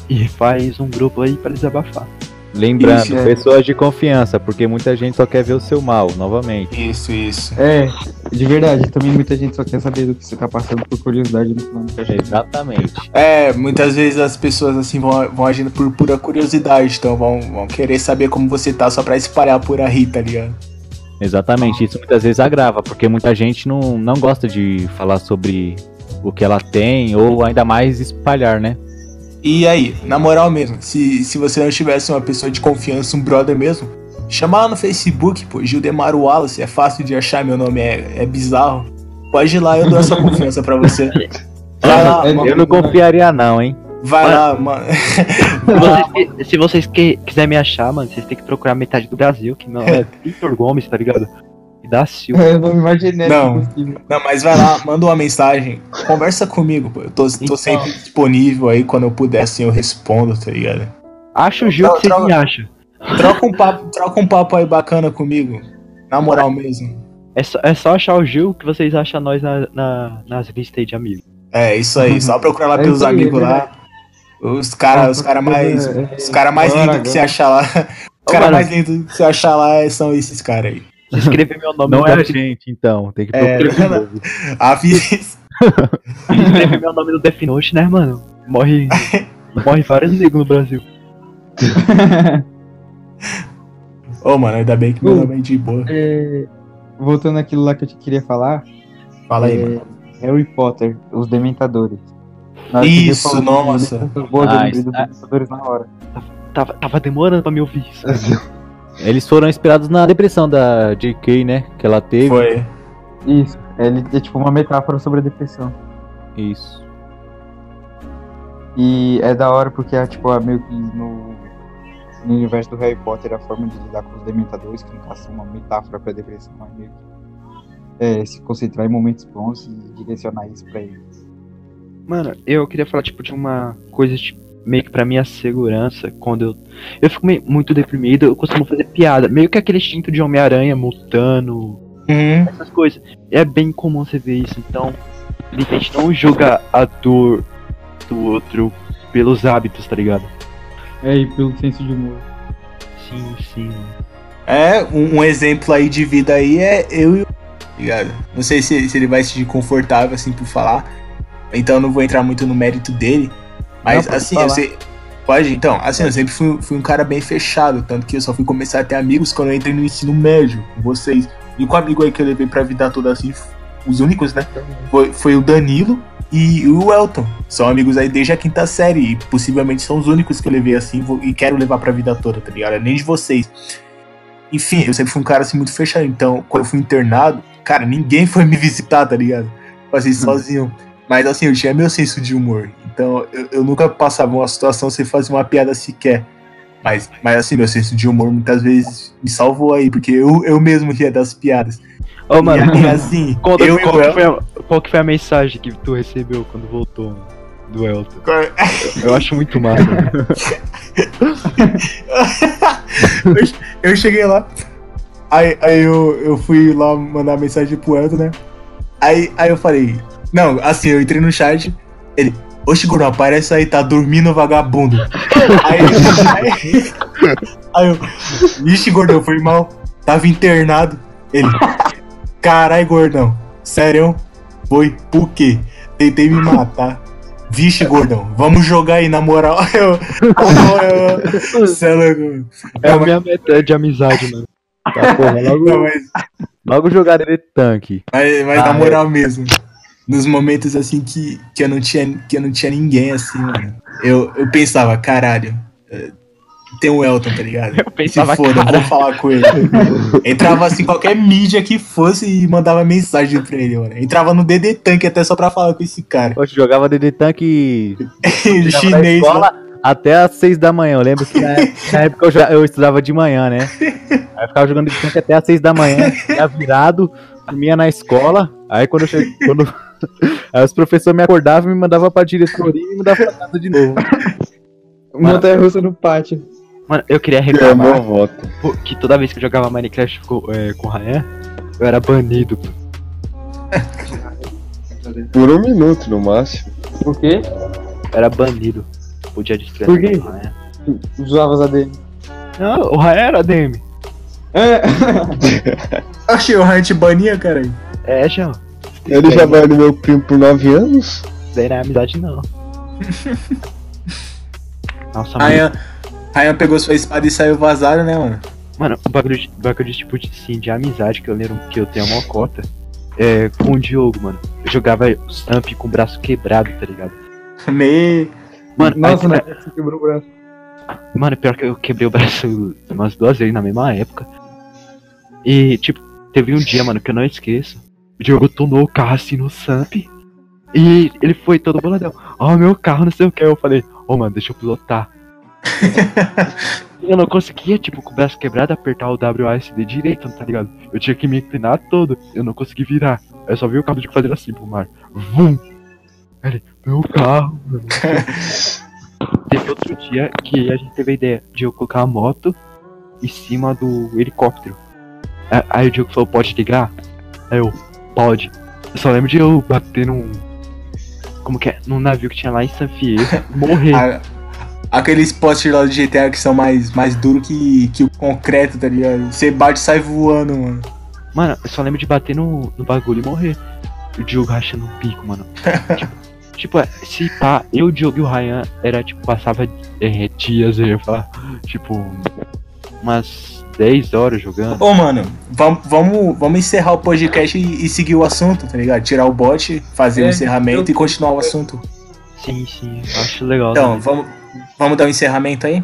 [SPEAKER 3] e faz um grupo aí pra desabafar.
[SPEAKER 4] Lembrando,
[SPEAKER 1] Isso,
[SPEAKER 2] é.
[SPEAKER 4] pessoas de confiança, porque muita gente só quer ver o seu mal, novamente.
[SPEAKER 1] Isso, isso.
[SPEAKER 2] É, de verdade, também muita gente só quer saber do que você tá passando por curiosidade no final do
[SPEAKER 4] Exatamente.
[SPEAKER 1] É, muitas vezes as pessoas assim vão, vão agindo por pura curiosidade, então vão, vão querer saber como você tá só pra espalhar por aí, tá ligado?
[SPEAKER 4] Exatamente. Isso muitas vezes agrava, porque muita gente não, não gosta de falar sobre o que ela tem, ou ainda mais espalhar, né?
[SPEAKER 1] E aí, na moral mesmo, se, se você não tivesse uma pessoa de confiança, um brother mesmo, chama lá no Facebook, pô, Gildemar Wallace, é fácil de achar, meu nome é, é bizarro. Pode ir lá, eu dou essa (laughs) confiança pra você. Vai lá,
[SPEAKER 2] É,
[SPEAKER 1] mano,
[SPEAKER 4] Eu não confiaria não, hein?
[SPEAKER 1] vai lá, mano.
[SPEAKER 3] Se vocês, que- se vocês que, quiserem me achar, mano, vocês têm que procurar metade do Brasil, que nome é (laughs) Vitor Gomes, tá ligado? Da Silva.
[SPEAKER 2] Eu não me imaginei
[SPEAKER 1] Não.
[SPEAKER 2] possível.
[SPEAKER 1] Não, mas vai lá, manda uma mensagem, conversa comigo, pô. Eu tô, tô
[SPEAKER 3] Então.
[SPEAKER 1] sempre disponível aí, quando eu puder, assim, eu respondo, tá ligado?
[SPEAKER 3] Acha o Gil que vocês
[SPEAKER 1] troca-
[SPEAKER 3] me acham.
[SPEAKER 1] Troca um papo, troca um papo aí bacana comigo. Na moral mesmo.
[SPEAKER 3] É só, é só achar o Gil que vocês acham nós na, na- nas listas aí de amigos.
[SPEAKER 1] É, isso aí, só procurar lá
[SPEAKER 2] É
[SPEAKER 1] pelos
[SPEAKER 2] aí,
[SPEAKER 1] amigos lá. Os caras os cara mais. Os caras mais lindos que você achar lá. (laughs) Os caras mais lindos que você achar lá são esses caras aí.
[SPEAKER 3] Se escrever meu nome
[SPEAKER 4] Não
[SPEAKER 3] no
[SPEAKER 4] é a gente, então. Tem que
[SPEAKER 1] É,
[SPEAKER 4] procurar.
[SPEAKER 1] não, Avisa. (laughs)
[SPEAKER 3] se escrever meu nome no Death Note, né, mano? Morre. (laughs) morre vários negros no Brasil.
[SPEAKER 1] Ô, mano, ainda bem que meu
[SPEAKER 2] Uh.
[SPEAKER 1] nome é de boa.
[SPEAKER 2] É, voltando àquilo lá que eu te queria falar,
[SPEAKER 1] Fala aí,
[SPEAKER 2] é,
[SPEAKER 1] mano.
[SPEAKER 2] Harry Potter, os Dementadores.
[SPEAKER 1] Isso, nossa.
[SPEAKER 2] eu
[SPEAKER 4] Ah, isso-
[SPEAKER 2] Dementadores na hora.
[SPEAKER 3] Tava, tava demorando pra me ouvir isso. (laughs)
[SPEAKER 4] Eles foram inspirados na depressão da JK, né? Que ela teve.
[SPEAKER 1] Foi.
[SPEAKER 2] Isso, ele é tipo uma metáfora sobre a depressão.
[SPEAKER 4] Isso.
[SPEAKER 2] E é da hora porque é tipo é meio que no, no universo do Harry Potter a forma de lidar com os dementadores, que no caso uma metáfora pra depressão, mas meio que é, se concentrar em momentos bons e direcionar isso pra eles.
[SPEAKER 3] Mano, eu queria falar, tipo, de uma coisa, tipo, meio que pra minha segurança, quando eu. Eu fico meio, muito deprimido, eu costumo fazer piada. Meio que aquele instinto de Homem-Aranha, Mutano,
[SPEAKER 1] Uhum.
[SPEAKER 3] essas coisas. É bem comum você ver isso, então. A gente não julga a dor do outro pelos hábitos, tá ligado?
[SPEAKER 2] É, e pelo senso de humor.
[SPEAKER 3] Sim, sim.
[SPEAKER 1] É, um, um exemplo aí de vida aí é eu e o. Ligado? Não sei se, se ele vai se sentir confortável assim por falar. Então eu não vou entrar muito no mérito dele. Mas
[SPEAKER 4] Não,
[SPEAKER 1] assim, eu sei. Pode? Então, assim, eu sempre fui, fui um cara bem fechado. Tanto que eu só fui começar a ter amigos quando eu entrei no ensino médio com vocês. E com o amigo aí que eu levei pra vida toda assim, os únicos, né? Foi, foi o Danilo e o Elton. São amigos aí desde a quinta série. E possivelmente são os únicos que eu levei assim vou- e quero levar pra vida toda, tá ligado? Nem de vocês. Enfim, eu sempre fui um cara assim muito fechado. Então, quando eu fui internado, cara, ninguém foi me visitar, tá ligado? Passei sozinho. Mas assim, eu tinha meu senso de humor. Então, eu, eu nunca passava uma situação sem fazer uma piada sequer. Mas, mas assim, meu senso de humor muitas vezes me salvou aí, porque eu, eu mesmo ria das piadas.
[SPEAKER 3] Ô, mano,
[SPEAKER 1] e, assim, (laughs)
[SPEAKER 3] conta
[SPEAKER 1] eu
[SPEAKER 3] qual, que a, qual que foi a mensagem que tu recebeu quando voltou do Elton? Eu acho muito massa. (laughs)
[SPEAKER 1] eu, eu cheguei lá. Aí, aí eu, eu fui lá mandar mensagem pro Elton, né? Aí, aí eu falei. Não, assim, eu entrei no chat. Ele. Oxe, Guru, aparece aí, tá dormindo vagabundo. aí, aí, aí eu. Vixe, gordão, foi mal. Tava internado. Ele. Carai, gordão. Sério? Foi? Por quê? Tentei me matar. Vixe, gordão, vamos jogar aí, na moral. (laughs) Eu, eu, eu, é louco.
[SPEAKER 3] É a minha meta de amizade, mano.
[SPEAKER 4] Tá, porra, logo,
[SPEAKER 1] Não, mas,
[SPEAKER 4] logo jogar ele tanque.
[SPEAKER 1] mas, mas
[SPEAKER 4] Ah,
[SPEAKER 1] na
[SPEAKER 4] é.
[SPEAKER 1] moral mesmo. Nos momentos assim que, que, eu não tinha, que eu não tinha ninguém assim, mano. Eu, eu pensava, caralho, eh, tem o Elton, tá ligado?
[SPEAKER 3] Eu
[SPEAKER 1] Se
[SPEAKER 3] pensava,
[SPEAKER 1] foda, eu
[SPEAKER 3] cara,
[SPEAKER 1] vou falar com ele. Entrava assim, qualquer mídia que fosse e mandava mensagem pra ele, mano. Entrava no DD Tank até só pra falar com esse cara.
[SPEAKER 4] Hoje jogava DD Tava (laughs)
[SPEAKER 1] chinês,
[SPEAKER 4] na
[SPEAKER 1] né?
[SPEAKER 4] escola até às 6 da manhã. Eu lembro que na época, (laughs) na época eu, já- eu estudava de manhã, né? Aí eu ficava jogando de tanque até às 6 da manhã, (laughs) ia virado, dormia na escola. Aí quando eu cheguei. Quando... (laughs) Aí os professores me acordavam e me mandavam pra diretoria e me mandavam pra casa de novo. (laughs)
[SPEAKER 2] Montanha russa no pátio.
[SPEAKER 3] mano, eu queria
[SPEAKER 5] É,
[SPEAKER 3] reclamar
[SPEAKER 5] meu voto.
[SPEAKER 3] que toda vez que eu jogava Minecraft com, é, com o Ryan, eu era banido. pô. (laughs)
[SPEAKER 5] Por um minuto no máximo.
[SPEAKER 2] Por quê?
[SPEAKER 3] Eu era banido. Podia destruir
[SPEAKER 2] Por
[SPEAKER 3] a
[SPEAKER 2] quê?
[SPEAKER 3] conta do Ryan.
[SPEAKER 2] Usava as ADM.
[SPEAKER 3] Não, o Ryan era DM.
[SPEAKER 2] É.
[SPEAKER 1] Achei o Ryan te bania, caralho.
[SPEAKER 3] É, João.
[SPEAKER 5] Ele já vai no meu primo por 9 anos?
[SPEAKER 3] É amizade, não. (laughs) Nossa, mano.
[SPEAKER 1] Ryan, Ryan pegou sua espada e saiu vazado, né, mano?
[SPEAKER 3] Mano, o bagulho de, bagulho de tipo de, assim, de amizade que eu lembro que eu tenho uma cota é com o Diogo, mano. Eu jogava Stamp com o braço quebrado, tá ligado?
[SPEAKER 1] Me...
[SPEAKER 3] Mano,
[SPEAKER 2] Nossa,
[SPEAKER 3] aí-
[SPEAKER 2] né? Você quebrou o braço.
[SPEAKER 3] Mano, pior que eu quebrei o braço umas duas vezes na mesma época. E, tipo, teve um dia, mano, que eu não esqueço. O Diogo tunou o carro assim no Samp. E ele foi todo boladão. Ó, meu carro, não sei o que. Eu falei, ô, mano, deixa eu pilotar. (laughs) eu não conseguia, tipo, com o braço quebrado, apertar o WASD direito, tá ligado? Eu tinha que me inclinar todo. Eu não consegui virar. Eu só vi o carro de fazer assim pro mar. Vum! Ele, meu carro, mano. (laughs) Teve outro dia que a gente teve a ideia de eu colocar a moto em cima do helicóptero. Aí o Diogo falou, pode ligar? Aí eu, pode. Eu só lembro de eu bater num. Como que é? Num navio que tinha lá em San Fierro (laughs) morrer.
[SPEAKER 1] A- aqueles postes lá do GTA que são mais, mais duros que, que o concreto, tá ligado? Você bate e sai voando, mano.
[SPEAKER 3] Mano, eu só lembro de bater no, no bagulho e morrer. O Diogo rachando o pico, mano. (laughs) tipo, tipo, é, se pá, eu, o Diogo e o Ryan era tipo, passava é, dias, eu ia falar, tipo, umas 10 horas jogando.
[SPEAKER 1] Ô, mano, vamos, vamos, vamos encerrar o podcast e, e seguir o assunto, tá ligado? Tirar o bot, fazer o
[SPEAKER 2] É,
[SPEAKER 1] encerramento
[SPEAKER 2] eu-
[SPEAKER 1] e continuar o assunto.
[SPEAKER 3] Sim, sim, acho legal.
[SPEAKER 1] Então, vamos, vamos dar um encerramento aí?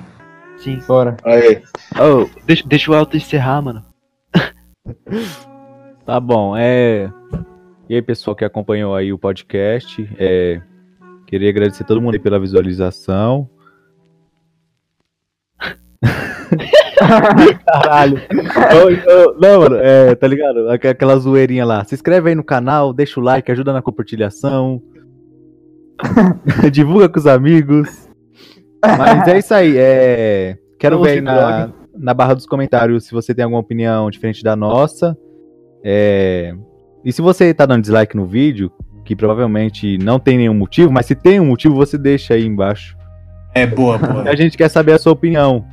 [SPEAKER 3] Sim.
[SPEAKER 2] Bora.
[SPEAKER 5] Aí.
[SPEAKER 3] Oh, deixa, deixa o Elton encerrar, mano. (laughs)
[SPEAKER 4] Tá bom, é. E aí, pessoal que acompanhou aí o podcast, é. Queria agradecer todo mundo aí pela visualização. (laughs) (laughs) Caralho. Não, mano, é, tá ligado? Aqu- Aquela zoeirinha lá. Se inscreve aí no canal, deixa o like, ajuda na compartilhação. (laughs) Divulga com os amigos. Mas é isso aí. É... Quero
[SPEAKER 3] Vamos
[SPEAKER 4] ver na, na barra dos comentários se você tem alguma opinião diferente da nossa. É, E se você tá dando dislike no vídeo, que provavelmente não tem nenhum motivo, mas se tem um motivo, você deixa aí embaixo.
[SPEAKER 1] É, boa, boa. (laughs)
[SPEAKER 4] A gente quer saber a sua opinião.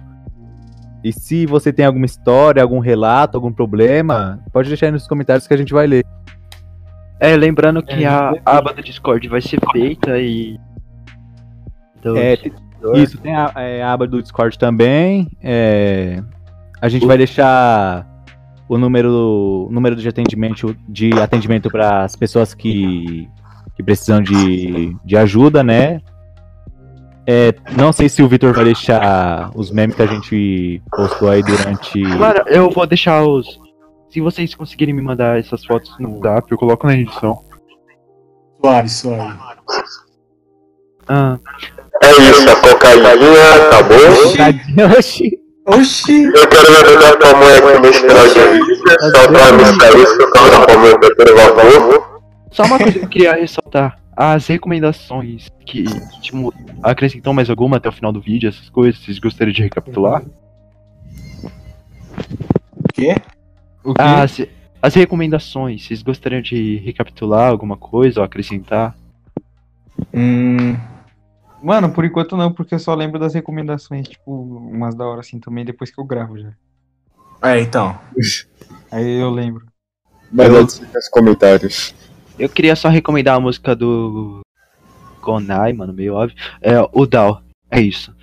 [SPEAKER 4] E se você tem alguma história, algum relato, algum problema, pode deixar aí nos comentários que a gente vai ler.
[SPEAKER 3] É, lembrando que
[SPEAKER 2] É,
[SPEAKER 3] a aba do Discord vai ser feita e. do
[SPEAKER 4] É. Isso, tem a, é, a aba do Discord também. é, a gente vai deixar o número, o número de atendimento de atendimento para as pessoas que, que precisam de, de ajuda, né? É, não sei se o Vitor vai deixar os memes que a gente postou aí durante.
[SPEAKER 3] Mano, eu vou deixar os. Se vocês conseguirem me mandar essas fotos no WhatsApp, eu coloco na edição.
[SPEAKER 1] Suave, suave.
[SPEAKER 3] Ah,
[SPEAKER 6] É isso, a cocaína acabou.
[SPEAKER 4] Oxi!
[SPEAKER 1] Oxi!
[SPEAKER 6] Eu quero me avisar tua mãe aqui nesse final de vida, só pra me sair, se eu tava com meu pequeno vapor.
[SPEAKER 3] só uma coisa que eu queria ressaltar. As recomendações que, tipo, acrescentam mais alguma até o final do vídeo, essas coisas, vocês gostariam de recapitular?
[SPEAKER 1] O quê?
[SPEAKER 2] O quê?
[SPEAKER 3] As, as recomendações, vocês gostariam de recapitular alguma coisa ou acrescentar?
[SPEAKER 1] Hum.
[SPEAKER 2] Mano, por enquanto não, porque eu só lembro das recomendações, tipo, umas da hora assim também, depois que eu gravo já.
[SPEAKER 1] É, então.
[SPEAKER 2] Aí eu lembro.
[SPEAKER 5] Vai lá nos comentários.
[SPEAKER 3] Eu queria só recomendar a música do Gonai, mano, meio óbvio. É, o Dal. É isso.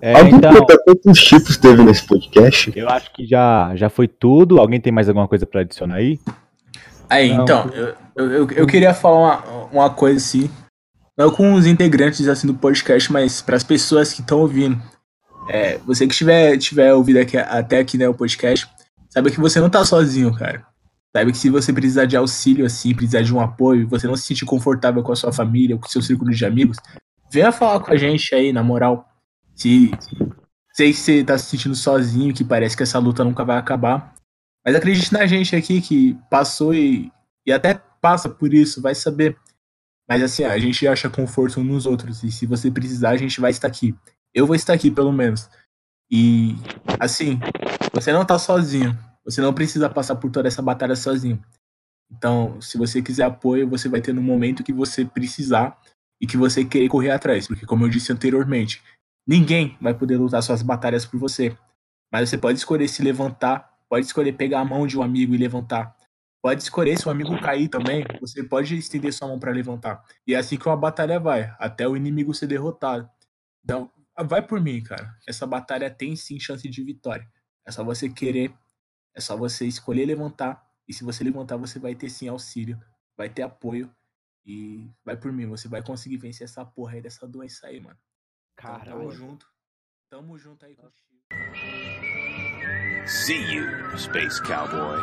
[SPEAKER 4] É,
[SPEAKER 5] Alguém
[SPEAKER 4] então,
[SPEAKER 5] quantos chifres teve nesse podcast?
[SPEAKER 4] eu acho que já, já foi tudo. Alguém tem mais alguma coisa pra adicionar aí?
[SPEAKER 1] Aí,
[SPEAKER 2] Não,
[SPEAKER 1] então, eu, eu, eu- eu queria falar uma, uma coisa assim. Não com os integrantes assim do podcast, mas para as pessoas que estão ouvindo. É, você que tiver, tiver ouvido aqui, até aqui né, o podcast, saiba que você não tá sozinho, cara. Saiba que se você precisar de auxílio, assim, precisar de um apoio, você não se sentir confortável com a sua família com o seu círculo de amigos, venha falar com a gente aí, na moral. Se sei que você tá se sentindo sozinho, que parece que essa luta nunca vai acabar. Mas acredite na gente aqui que passou e, e até passa por isso, vai saber. Mas assim, a gente acha conforto uns nos outros. E se você precisar, a gente vai estar aqui. Eu vou estar aqui, pelo menos. E assim, você não tá sozinho. Você não precisa passar por toda essa batalha sozinho. Então, se você quiser apoio, você vai ter no momento que você precisar e que você querer correr atrás. Porque, como eu disse anteriormente, ninguém vai poder lutar suas batalhas por você. Mas você pode escolher se levantar, pode escolher pegar a mão de um amigo e levantar. Pode escolher se o amigo cair também, você pode estender sua mão para levantar. E é assim que uma batalha vai, até o inimigo ser derrotado. Então, vai por mim, cara. Essa batalha tem sim chance de vitória. É só você querer, é só você escolher levantar. E se você levantar, você vai ter sim auxílio, vai ter apoio. E vai por mim, você vai conseguir vencer essa porra aí dessa doença aí, mano. Então, tamo junto. Tamo junto aí contigo.
[SPEAKER 7] See you, Space Cowboy.